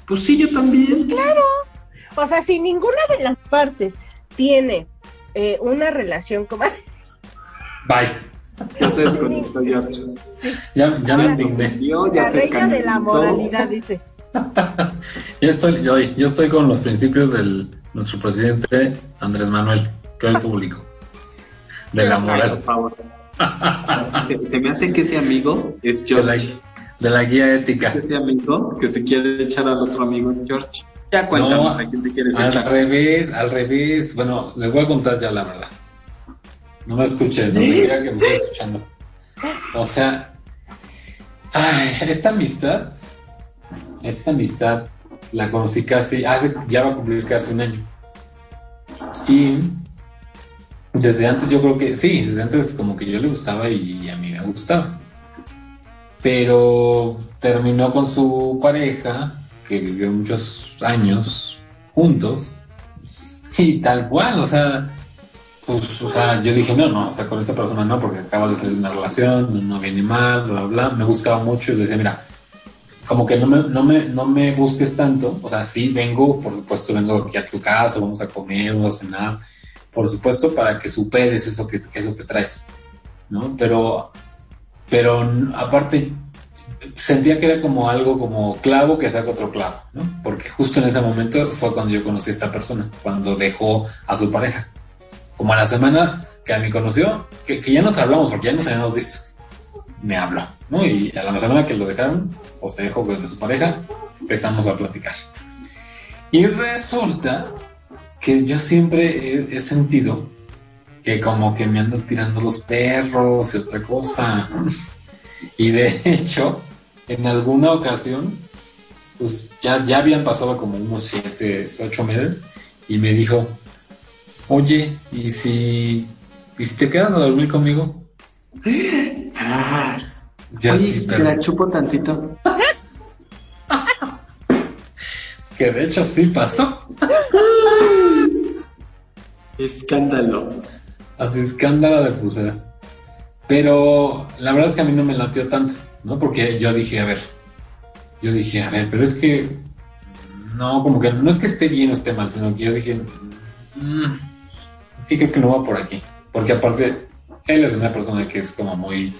Pues sí, yo también. Claro. O sea, si ninguna de las partes tiene eh, una relación como... Bye. Ya se desconectó George. Ya, ya me indigné. Yo ya La se de la escandalizó. moralidad, dice. Yo estoy, yo, yo estoy con los principios del nuestro presidente Andrés Manuel, que hoy publicó. De la moral, por favor. Se, se me hace que ese amigo es de la, George. de la guía ética. Ese amigo que se quiere echar al otro amigo George. Ya cuéntanos No, a quién te quieres Al echar. revés, al revés. Bueno, les voy a contar ya la verdad. No me escuchen, no me quiera que me esté escuchando. O sea, ay, esta amistad, esta amistad la conocí casi, hace, ya va a cumplir casi un año. Y desde antes yo creo que, sí, desde antes como que yo le gustaba y a mí me gustaba. Pero terminó con su pareja, que vivió muchos años juntos, y tal cual, o sea, pues, o sea, yo dije, no, no, o sea, con esa persona no, porque acaba de salir una relación, no, viene mal, bla, bla, me buscaba mucho y le decía, mira, como que no me, no, me, no me busques tanto, o sea, sí vengo, por supuesto, vengo aquí a tu casa, vamos a comer, vamos a cenar, por supuesto, para que superes eso que, eso que traes, ¿no? Pero, pero aparte, sentía que era como algo como clavo que saca otro clavo, ¿no? Porque justo en ese momento fue cuando yo conocí a esta persona, cuando dejó a su pareja. Como a la semana que me conoció, que, ya nos hablamos porque ya nos habíamos visto, me habló, ¿no? Y a la semana que lo dejaron, o se dejó de su pareja, empezamos a platicar. Y resulta que yo siempre he, he sentido que como que me andan tirando los perros y otra cosa. Y de hecho, en alguna ocasión, pues ya, ya habían pasado como unos siete, ocho meses, y me dijo, oye, ¿y si, ¿y si te quedas a dormir conmigo? Ah, Ya oye, sí, si te la chupo tantito. Que de hecho sí pasó. Escándalo. Así escándalo de pulseras. Pero la verdad es que a mí no me latió tanto, ¿no? Porque yo dije, a ver, yo dije, a ver, pero es que no, como que no es que esté bien o esté mal, sino que yo dije, "Mm, es que creo que no va por aquí. Porque aparte, él es una persona que es como muy,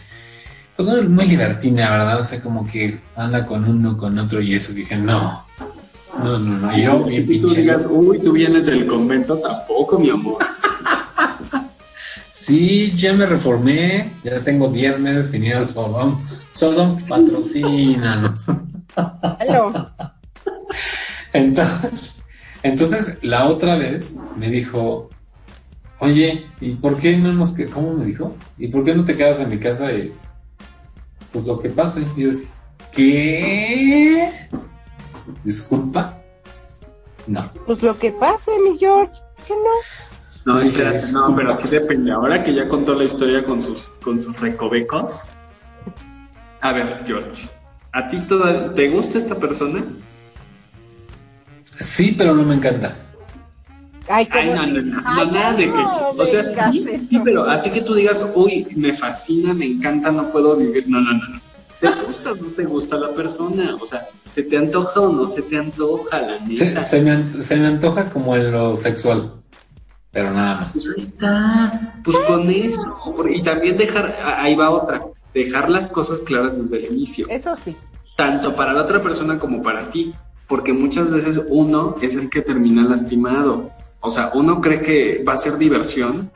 pues muy libertina, ¿verdad? O sea, como que anda con uno, con otro y eso. Dije, no, no, no, no. Yo, si tú pinche. digas, uy, tú vienes del convento, tampoco, mi amor. Sí, ya me reformé, ya tengo 10 meses sin ir al Sodom. Sodom, patrocínanos. Aló. Entonces, entonces, la otra vez me dijo, oye, ¿y por qué no nos quedamos? ¿Cómo me dijo? ¿Y por qué no te quedas en mi casa y pues lo que pase? Y yo decía, ¿qué? ¿Disculpa? No. Pues lo que pase, mi George. Que no. No, espérate, no, pero sí depende. Ahora que ya contó la historia con sus, con sus recovecos. A ver, George, ¿a ti toda, te gusta esta persona? Sí, pero no me encanta. Ay, ¿cómo Ay, no, así? no, no, Ay, no, nada de que. O sea, sí, eso. sí, pero así que tú digas, uy, me fascina, me encanta, no puedo vivir. No, no, no, no. ¿Te gusta o no te gusta la persona? O sea, ¿se te antoja o no se te antoja, la Se, neta? se me, se me antoja como en lo sexual, pero nada más. Pues ahí está, pues con eso. Y también dejar, ahí va otra, dejar las cosas claras desde el inicio, Eso sí. tanto para la otra persona como para ti, porque muchas veces uno es el que termina lastimado. O sea, uno cree que va a ser diversión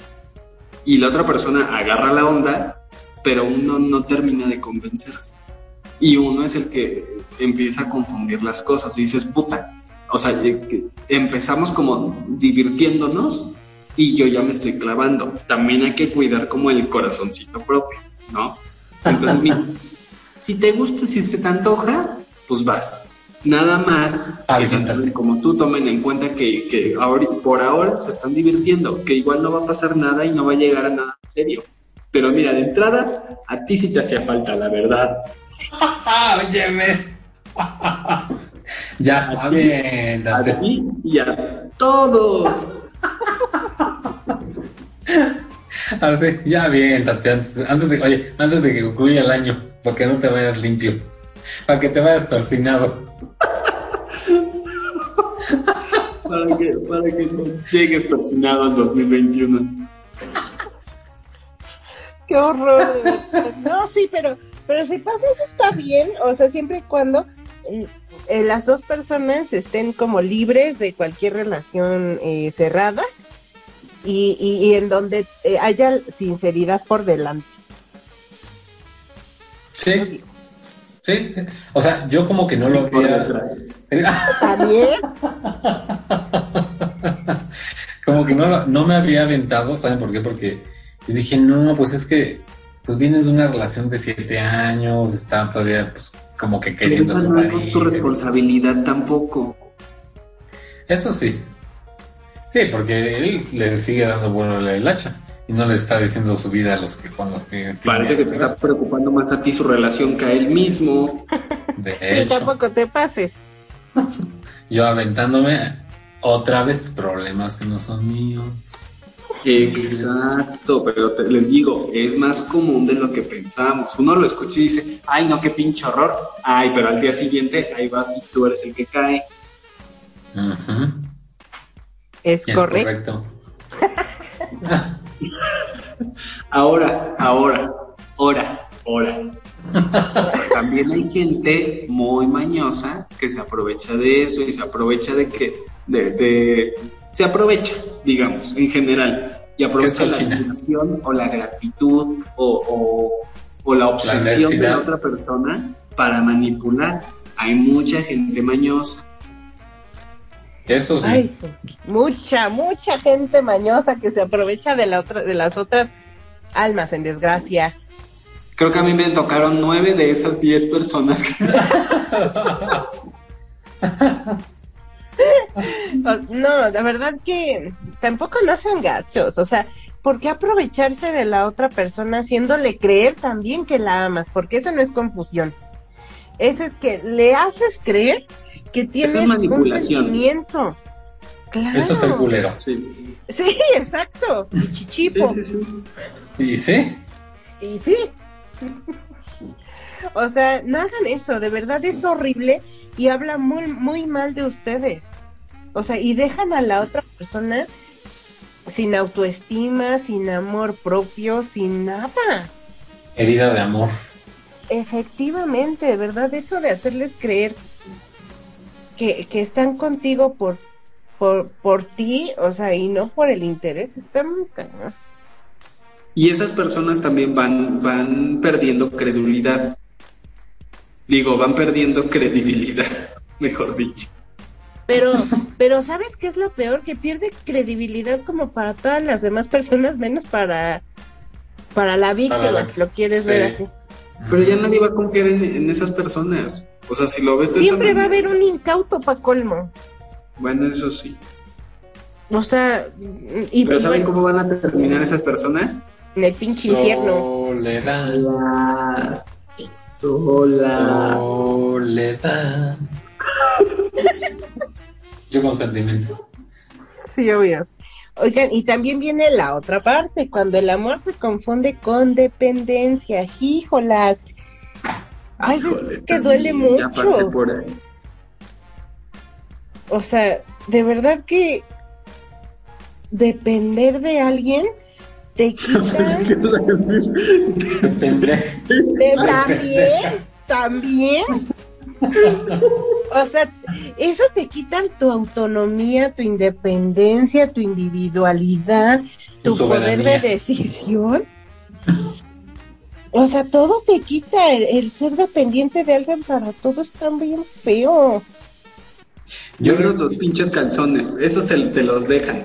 y la otra persona agarra la onda, pero uno no termina de convencerse. Y uno es el que empieza a confundir las cosas y dices, puta. O sea, empezamos como divirtiéndonos y yo ya me estoy clavando. También hay que cuidar como el corazoncito propio, ¿no? Entonces, mira, si te gusta, si se te antoja, pues vas. Nada más que tanto como tú tomen en cuenta que, que ahora, por ahora se están divirtiendo, que igual no va a pasar nada y no va a llegar a nada serio. Pero mira, de entrada, a ti sí te hacía falta, la verdad. ¡Ah, óyeme! ya, A ti, bien, A ti y a todos. Así, ya bien, Tati, antes, antes de, oye, antes de que concluya el año, para que no te vayas limpio, para que te vayas persinado. Para que, para que no llegues persinado en 2021. Qué horror. No, sí, pero, pero si pasa eso está bien, o sea, siempre y cuando eh, eh, las dos personas estén como libres de cualquier relación eh, cerrada y, y, y en donde eh, haya sinceridad por delante. Sí. Sí, sí. O sea, yo como que no lo había. También. como que no, no me había aventado, ¿saben por qué? Porque yo dije, no, pues es que pues vienes de una relación de siete años, está todavía pues como que Pero queriendo su no es tu responsabilidad tampoco. Eso sí. Sí, porque él le sigue dando bueno el hacha y no le está diciendo su vida a los que con los que Parece que te está preocupando más a ti su relación que a él mismo. De Y hecho, tampoco te pases. yo aventándome otra vez problemas que no son míos. Exacto, pero te- les digo, es más común de lo que pensamos. Uno lo escucha y dice, ay, no, qué pinche horror. Ay, pero al día siguiente, ahí vas y tú eres el que cae. Ujú. Es, Es correcto. correcto. Ahora, ahora, ahora, ahora. También hay gente muy mañosa que se aprovecha de eso y se aprovecha de que, de, de- se aprovecha, digamos, en general, y aprovecha la admiración o la gratitud o, o- o la obsesión de la otra persona para manipular. Hay mucha gente mañosa. Eso sí. Ay, sí. Mucha, mucha gente mañosa que se aprovecha de, la otra, de las otras almas en desgracia. Creo que a mí me tocaron nueve de esas diez personas que No, de verdad que tampoco no sean gachos, o sea, ¿por qué aprovecharse de la otra persona haciéndole creer también que la amas? Porque eso no es confusión. Eso es que le haces creer que tienes un manipulación. sentimiento. Claro. Eso es el culero. Sí, Sí, exacto. Y chichipo. sí, sí, sí. ¿Y sí? Y sí. O sea, no hagan eso, de verdad es horrible y habla muy, muy mal de ustedes. O sea, y dejan a la otra persona sin autoestima, sin amor propio, sin nada. Herida de amor. Efectivamente, de verdad, eso de hacerles creer que, que están contigo por, por, por ti, o sea, y no por el interés, está muy cañón. Y esas personas también van, van perdiendo credulidad. Digo, van perdiendo credibilidad, mejor dicho. Pero, pero ¿sabes qué es lo peor? Que pierde credibilidad como para todas las demás personas, menos para, para la víctima, Para la- si lo quieres sí. ver así. Pero ya nadie va a confiar en, en esas personas. O sea, si lo ves de esa Siempre va a haber un incauto para colmo. Bueno, eso sí. O sea, y Pero ¿saben bueno, cómo van a terminar esas personas? en el pinche infierno. Soledad. Sola. Soledad. Yo con sentimiento. Sí, obvio. Oigan, y también viene la otra parte, cuando el amor se confunde con dependencia. Híjolas. Ay, es que duele también, Ya pasé mucho. por ahí. O sea, de verdad que depender de alguien te quita ¿Qué vas a decir? También, también. O sea, eso te quita tu autonomía, tu independencia, tu individualidad, Tu tu poder de decisión. O sea, todo te quita. El, el ser dependiente de alguien para todo es tan bien feo. Yo creo los pinches calzones, esos se, te los dejan.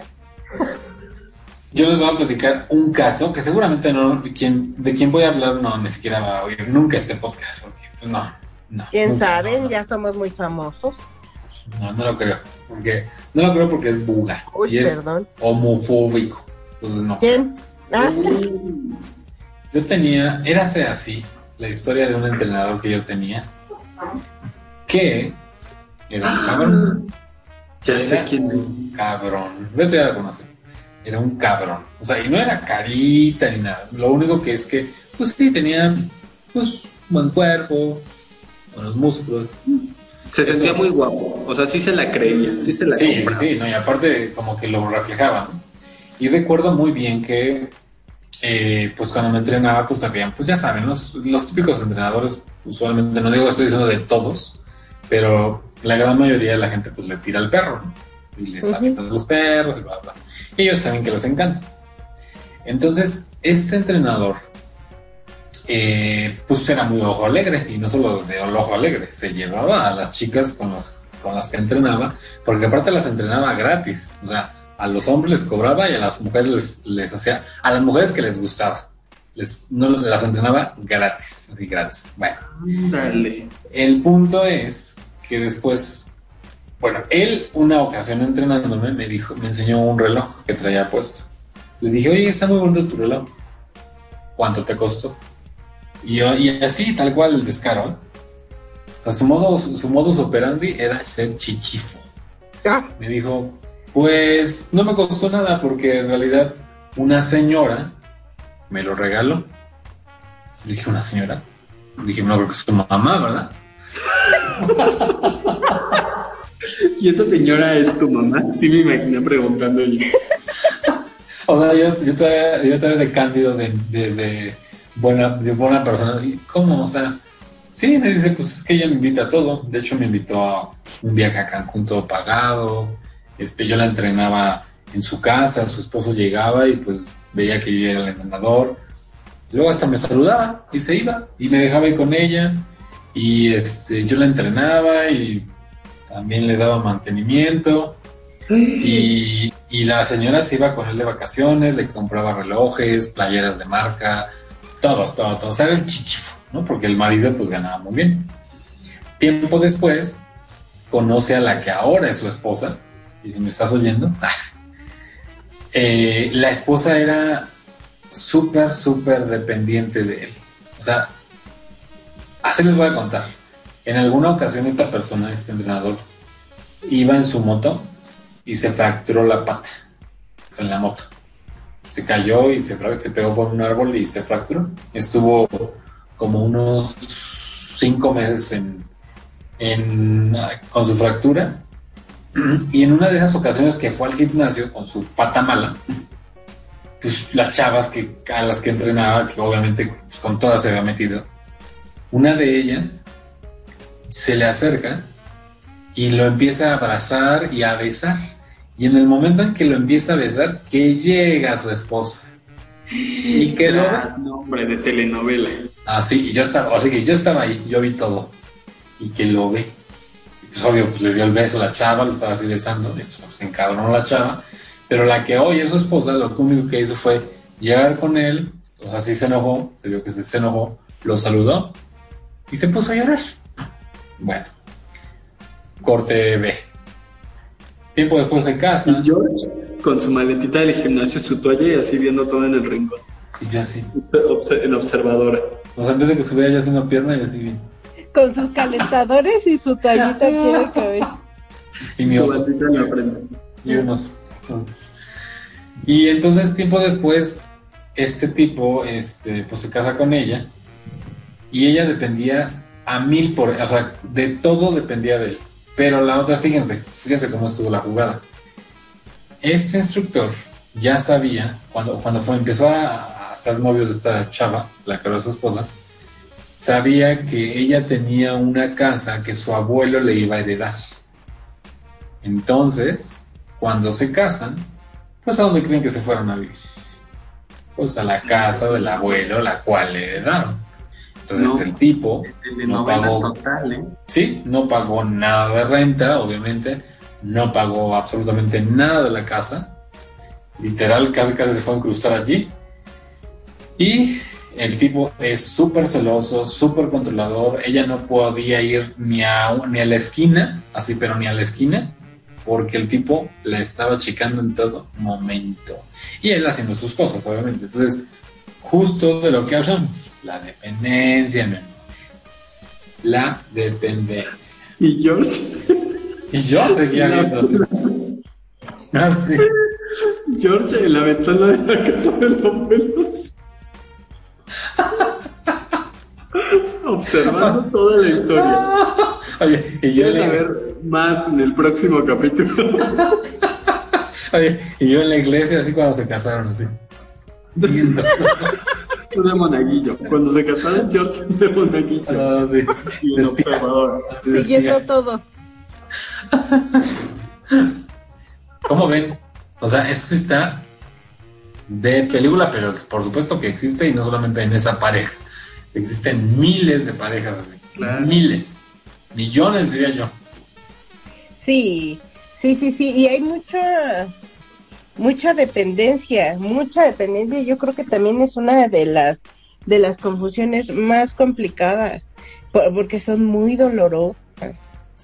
Yo les voy a platicar un caso que seguramente no, quien, de quien voy a hablar no ni siquiera va a oír nunca este podcast, porque pues, no, no. ¿Quién nunca, sabe? no, no. Ya somos muy famosos. No, no lo creo. Porque, no lo creo porque es buga Uy, y es perdón. homofóbico. Entonces no. ¿Quién? Ah, Yo tenía, érase así, la historia de un entrenador que yo tenía, que era un cabrón. Ya sé quién es. un Cabrón. Beto ya la conoce. Era un cabrón. O sea, y no era carita ni nada. Lo único que es que, pues sí, tenía, pues, buen cuerpo, buenos músculos. Se Eso. sentía muy guapo. O sea, sí se la creía, sí se la Sí, sí, compraba. sí, ¿no? Y aparte como que lo reflejaba, ¿no? Y recuerdo muy bien que eh, pues cuando me entrenaba, pues sabían, pues ya saben, los, los típicos entrenadores, usualmente, no digo, estoy diciendo de todos, pero la gran mayoría de la gente pues le tira al perro, ¿no? Y les avientan los perros y bla, bla. Ellos saben que les encanta. Entonces, este entrenador, eh, pues era muy ojo alegre, y no solo de ojo alegre, se llevaba a las chicas con, los, con las que entrenaba, porque aparte las entrenaba gratis, o sea, a los hombres les cobraba y a las mujeres les, les hacía, a las mujeres que les gustaba, les, no, las entrenaba gratis, así gratis. Bueno, Dale. el punto es que después, bueno, él una ocasión entrenándome me dijo, me enseñó un reloj que traía puesto. Le dije, oye, está muy bonito tu reloj. ¿Cuánto te costó? Y, yo, y así, tal cual, el descaro. ¿eh? O sea, su modo, su, su modus operandi era ser chiquifo. Ah, Me dijo, pues no me costó nada porque en realidad una señora me lo regaló. Dije, ¿una señora? Dije, no creo que es su mamá, ¿verdad? ¿Y esa señora es tu mamá? Sí me imaginé preguntando yo. O sea, yo, yo, todavía, yo todavía de cándido de, de, de buena, de buena persona. ¿Y ¿Cómo? O sea, sí, me dice, pues es que ella me invita a todo. De hecho, me invitó a un viaje a Cancún todo pagado. Este, yo la entrenaba en su casa, su esposo llegaba y pues veía que yo era el entrenador. Luego hasta me saludaba y se iba y me dejaba ir con ella. Y este, yo la entrenaba y también le daba mantenimiento. Y, y la señora se iba con él de vacaciones, le compraba relojes, playeras de marca, todo, todo, todo. O sea, era el chichifo, ¿no? Porque el marido pues ganaba muy bien. Tiempo después, conoce a la que ahora es su esposa. Y si me estás oyendo, eh, la esposa era súper, súper dependiente de él. O sea, así les voy a contar. En alguna ocasión esta persona, este entrenador, iba en su moto y se fracturó la pata en la moto. Se cayó y se, se pegó por un árbol y se fracturó. Estuvo como unos cinco meses en, en- con su fractura. Y en una de esas ocasiones que fue al gimnasio con su pata mala, pues las chavas que, a las que entrenaba, que obviamente pues, con todas se había metido, una de ellas se le acerca y lo empieza a abrazar y a besar. Y en el momento en que lo empieza a besar, que llega su esposa. Y que lo ve. Ah, nombre de telenovela. Así, y yo estaba, así que yo estaba ahí, yo vi todo. Y que lo ve. Pues obvio, pues le dio el beso a la chava, lo estaba así besando, y pues se encabronó la chava. Pero la que hoy es su esposa, lo único que hizo fue llegar con él, pues así se enojó, se vio que se enojó, lo saludó y se puso a llorar. Bueno, corte B. Tiempo después de casa, Y George, con su maletita del gimnasio, su toalla y así viendo todo en el rincón. y yo así. En observadora. O sea, en vez de que subiera yo así una pierna, y así bien. con sus calentadores y su toallita aquí en el cabello. Y mi su oso. bandita en la frente. y unos. Y entonces, tiempo después, este tipo, este, pues se casa con ella y ella dependía a mil por, o sea, de todo dependía de él. Pero la otra, fíjense, fíjense cómo estuvo la jugada. Este instructor ya sabía, cuando, cuando fue, empezó a, a ser novio de esta chava, la que era su esposa, sabía que ella tenía una casa que su abuelo le iba a heredar. Entonces, cuando se casan, pues a dónde creen que se fueron a vivir? Pues a la casa del abuelo, la cual le heredaron. Entonces No. el tipo, Telenovela pagó. total, ¿eh? sí, no pagó nada de renta, obviamente, no pagó absolutamente nada de la casa. Literal, casi casi se fue a incrustar allí. Y el tipo es súper celoso, súper controlador. Ella no podía ir ni a, ni a la esquina, así, pero ni a la esquina, porque el tipo la estaba checando en todo momento. Y él haciendo sus cosas, obviamente. Entonces, justo de lo que hablamos, la dependencia, mi amor. La dependencia. Y George, Y yo seguía viendo así. Así. George en la ventana de la casa de los abuelos. Observando toda la historia. Oye, y yo, ¿Quieres en la, saber más en el próximo capítulo? oye, y yo en la iglesia, así cuando se casaron, así. Viendo. de monaguillo. Cuando se casaron, George de monaguillo. Ah, sí. Y el Espía. observador. Siguiendo todo. ¿Cómo ven? O sea, eso sí está de película, pero por supuesto que existe y no solamente en esa pareja. Existen miles de parejas, así. Claro. miles, millones diría yo. Sí, sí, sí, sí. Y hay mucha, mucha dependencia, mucha dependencia. Yo creo que también es una de las, de las confusiones más complicadas, por- porque son muy dolorosas.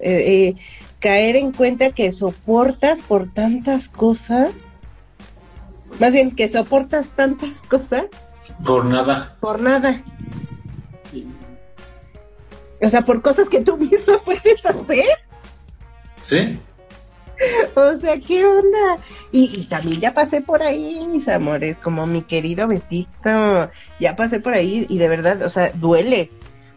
Eh, eh, caer en cuenta que soportas por tantas cosas, más bien que soportas tantas cosas Por nada. por nada. O sea, por cosas que tú mismo puedes hacer. ¿Sí? O sea, ¿qué onda? Y, y también ya pasé por ahí, mis amores, como mi querido Betito. Ya pasé por ahí y de verdad, o sea, duele.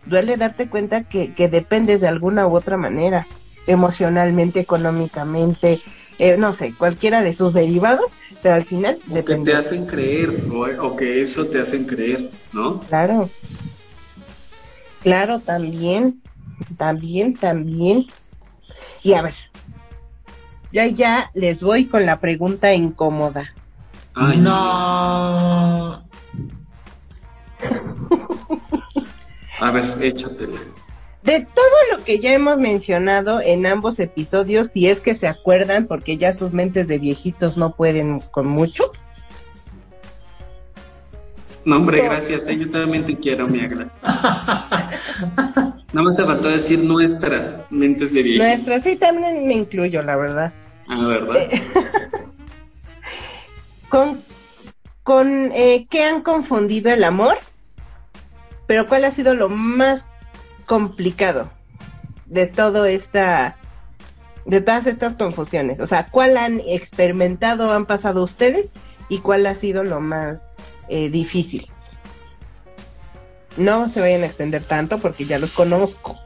Duele darte cuenta que, que dependes de alguna u otra manera, emocionalmente, económicamente, eh, no sé, cualquiera de sus derivados, pero al final O que te hacen creer, o, o que eso te hacen creer, ¿no? Claro. Claro, también. También, también. Y a ver. Ya, ya les voy con la pregunta incómoda. Ay, no. A ver, échatela. De todo lo que ya hemos mencionado en ambos episodios, si es que se acuerdan, porque ya sus mentes de viejitos no pueden con mucho. No, hombre, gracias. eh, Yo también te quiero, mi agra. Nada más te faltó decir nuestras mentes de viejo. Nuestra sí también me incluyo, la verdad. Ah, ¿verdad? con, con eh, qué han confundido el amor, pero cuál ha sido lo más complicado de todo esta, de todas estas confusiones. O sea, cuál han experimentado, han pasado ustedes y cuál ha sido lo más eh, difícil. No se vayan a extender tanto porque ya los conozco.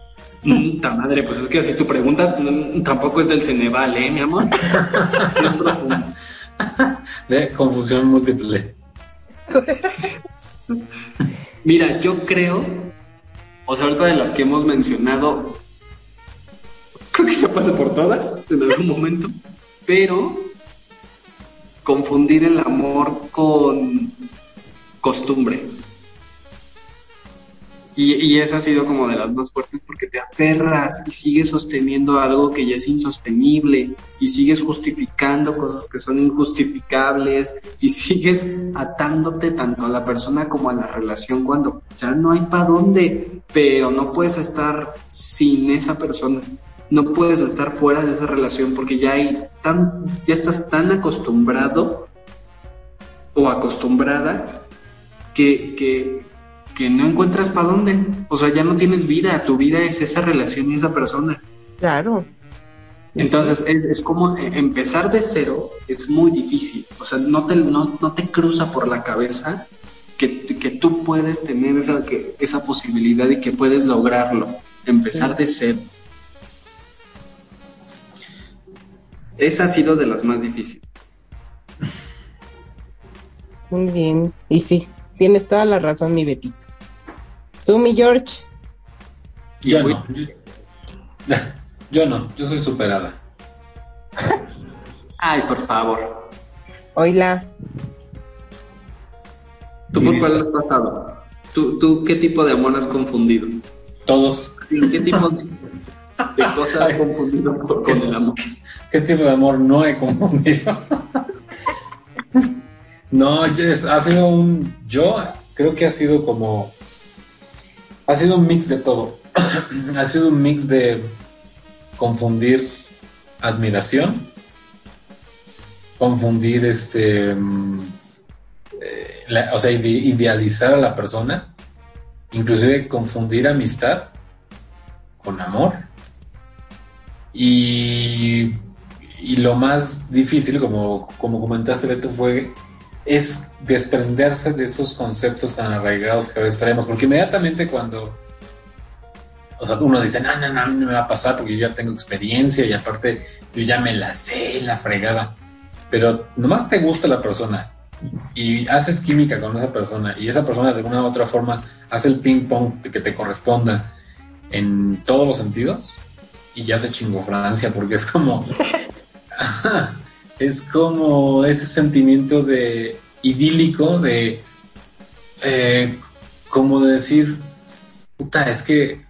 Mm, ta madre, pues es que así tu pregunta mm, tampoco es del Ceneval, ¿eh, mi amor? Sí es profunda. De confusión múltiple. Mira, yo creo, o sea, ahorita de las que hemos mencionado, creo que ya pasé por todas en algún momento, pero confundir el amor con costumbre. Y, esa ha sido como de las más fuertes porque te aferras y sigues sosteniendo algo que ya es insostenible y sigues justificando cosas que son injustificables y sigues atándote tanto a la persona como a la relación cuando ya no hay para dónde, pero no puedes estar sin esa persona. No puedes estar fuera de esa relación porque ya hay tan, ya estás tan acostumbrado o acostumbrada que, que, que no encuentras para dónde. O sea, ya no tienes vida, tu vida es esa relación y esa persona. Claro. Entonces, es, es como eh, empezar de cero, es muy difícil. O sea, no te, no, no te cruza por la cabeza que, que tú puedes tener esa, que, esa posibilidad y que puedes lograrlo. Empezar de cero. Esa ha sido de las más difíciles. Muy bien. Y sí, tienes toda la razón, mi Betty. Tú, mi George. Yo no. Yo, yo no, yo soy superada. Ay, por favor. Oila. ¿Tú por cuál has pasado? ¿Tú, ¿Tú qué tipo de amor has confundido? Todos. ¿Qué tipo de de cosas has confundido por- con el amor? ¿Qué tipo de amor no he confundido? no, yes, ha sido un. Yo creo que ha sido como. Ha sido un mix de todo. ha sido un mix de confundir admiración, confundir este. mm, eh, o sea, ide- idealizar a la persona, inclusive confundir amistad con amor. Y, y lo más difícil, como, como comentaste, Beto, fue es desprenderse de esos conceptos tan arraigados que a veces traemos, porque inmediatamente cuando o sea, uno dice, no, no, no, a mí no me va a pasar porque yo ya tengo experiencia y aparte yo ya me la sé, la fregada, pero nomás te gusta la persona y haces química con esa persona y esa persona de alguna u otra forma hace el ping pong que te corresponda en todos los sentidos y ya se chingó Francia porque es como es como ese sentimiento de idílico de eh, como de decir puta es que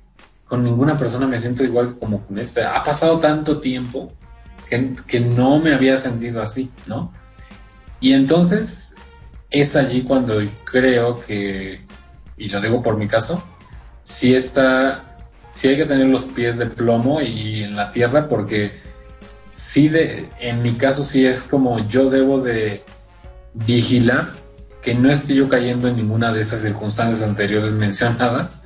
con ninguna persona me siento igual como con esta ha pasado tanto tiempo que, que no me había sentido así no y entonces es allí cuando creo que, y lo digo por mi caso, sí está, sí hay que tener los pies de plomo y en la tierra porque sí de, en mi caso sí es como yo debo de vigilar que no esté yo cayendo en ninguna de esas circunstancias anteriores mencionadas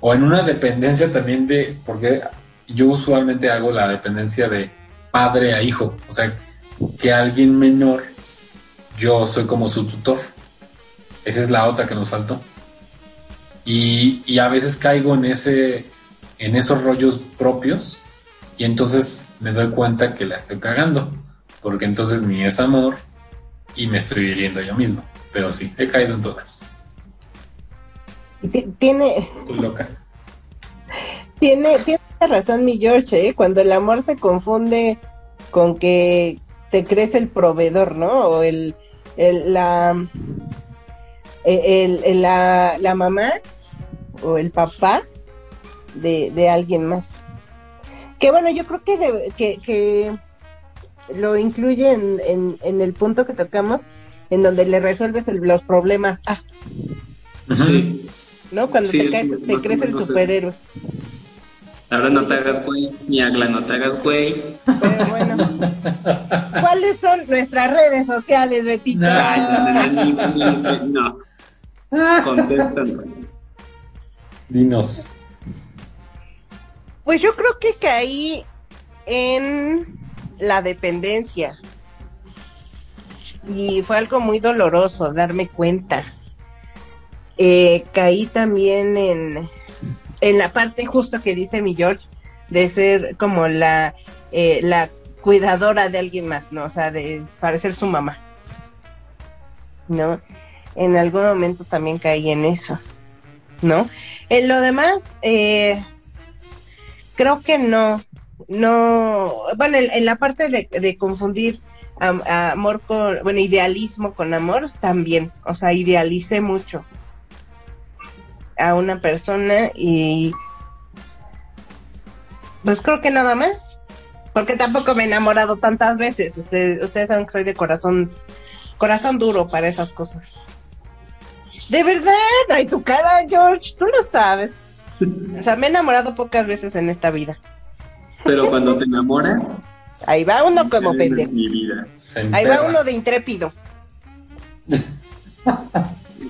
o en una dependencia también de, porque yo usualmente hago la dependencia de padre a hijo, o sea, que alguien menor yo soy como su tutor. Esa es la otra que nos faltó. Y, a veces caigo en ese, en esos rollos propios y entonces me doy cuenta que la estoy cagando, porque entonces ni es amor y me estoy hiriendo yo mismo. Pero sí, he caído en todas. Tiene. Estoy loca. Tiene, tiene razón mi George, ¿eh? cuando el amor se confunde con que te crees el proveedor, ¿no? O el, el, la, el, la, la, mamá o el papá de, de alguien más. Que bueno, yo creo que, que, que, lo incluye en, en, en, el punto que tocamos, en donde le resuelves los problemas. Ah. Sí. ¿No? Cuando te, caes, te crees el superhéroe. Ahora no te hagas güey, ni Agla, no te hagas güey. Pero bueno. ¿Cuáles son nuestras redes sociales, Betito? No, no, Contéstanos. Dinos. Pues yo creo que caí en la dependencia. Y fue algo muy doloroso darme cuenta. Eh, caí también en en la parte justo que dice mi George, de ser como la, eh, la cuidadora de alguien más, ¿no? O sea, de parecer su mamá. ¿No? En algún momento también caí en eso, ¿no? En lo demás, eh, creo que no, no, bueno, en, la parte de, de confundir amor con, bueno, idealismo con amor, también, o sea, idealicé mucho, a una persona y pues creo que nada más. Porque tampoco me he enamorado tantas veces. Ustedes, ustedes saben que soy de corazón, corazón duro para esas cosas. De verdad, ay tu cara, George, tú lo sabes. O sea, me he enamorado pocas veces en esta vida. Pero cuando te enamoras, ahí va uno como pendejo. Mi vida. Ahí va uno de intrépido.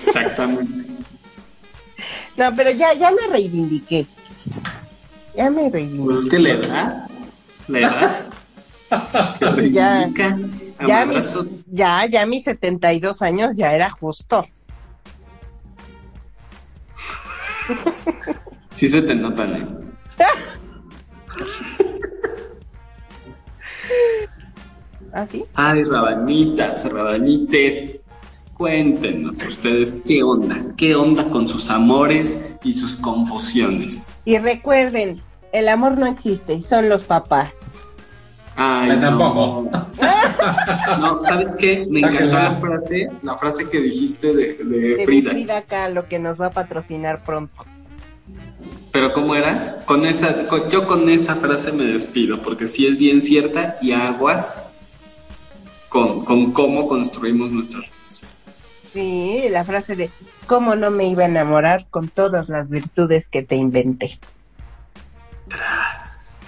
Exactamente. No, pero ya, ya me reivindiqué. Ya me reivindiqué. Pues es que le da. Le da. ya, ya, mis, ya, ya mis 72 años ya era justo. Sí se te notan, ¿eh? ¿Ah, sí? Ay, rabanitas, rabanites. Cuéntenos ustedes qué onda, qué onda con sus amores y sus confusiones. Y recuerden, el amor no existe, son los papás. Ay, no. tampoco. No, ¿sabes qué? Me encantó la frase, la frase que dijiste de, de, Frida. Frida acá, lo que nos va a patrocinar pronto. Pero ¿cómo era? Con esa, yo con esa frase me despido, porque sí es bien cierta y aguas con, con cómo construimos nuestra relación. Sí, la frase de ¿cómo no me iba a enamorar con todas las virtudes que te inventé? Tras.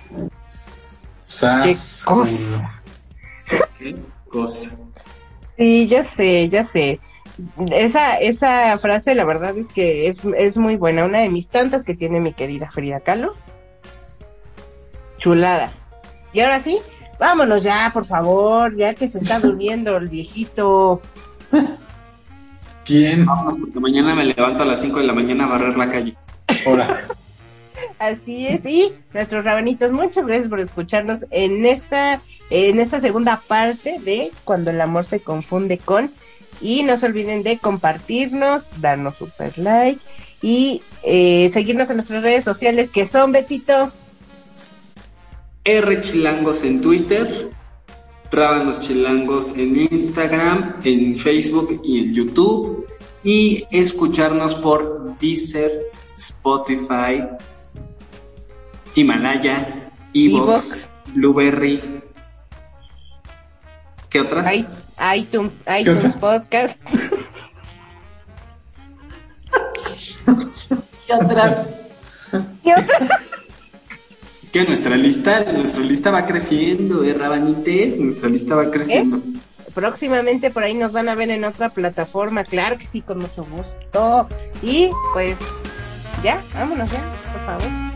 ¿Qué cosa? ¿Qué cosa? Sí, ya sé, ya sé. Esa, esa frase, la verdad es que es, es muy buena. Una de mis tantas que tiene mi querida Frida Kahlo. Chulada. Y ahora sí, vámonos ya, por favor, ya que se está durmiendo el viejito. ¿Quién? porque mañana me levanto a las 5 de la mañana a barrer la calle. Hola. Así es, y nuestros rabanitos, muchas gracias por escucharnos en esta, en esta segunda parte de Cuando el amor se confunde con Y no se olviden de compartirnos, darnos super like y eh, seguirnos en nuestras redes sociales que son Betito. R Chilangos en Twitter, Rábanos Chilangos en Instagram, en Facebook y en YouTube. Y escucharnos por Deezer, Spotify, Himalaya, Evox, Blueberry. ¿Qué otras? iTunes, iTunes Podcast. ¿Qué otras? ¿Qué otras? Es que nuestra lista, nuestra lista va creciendo, ¿eh, Rabanites? Nuestra lista va creciendo. ¿Eh? Próximamente por ahí nos van a ver en otra plataforma, claro que sí, con mucho gusto. Y pues, ya, vámonos ya, por favor.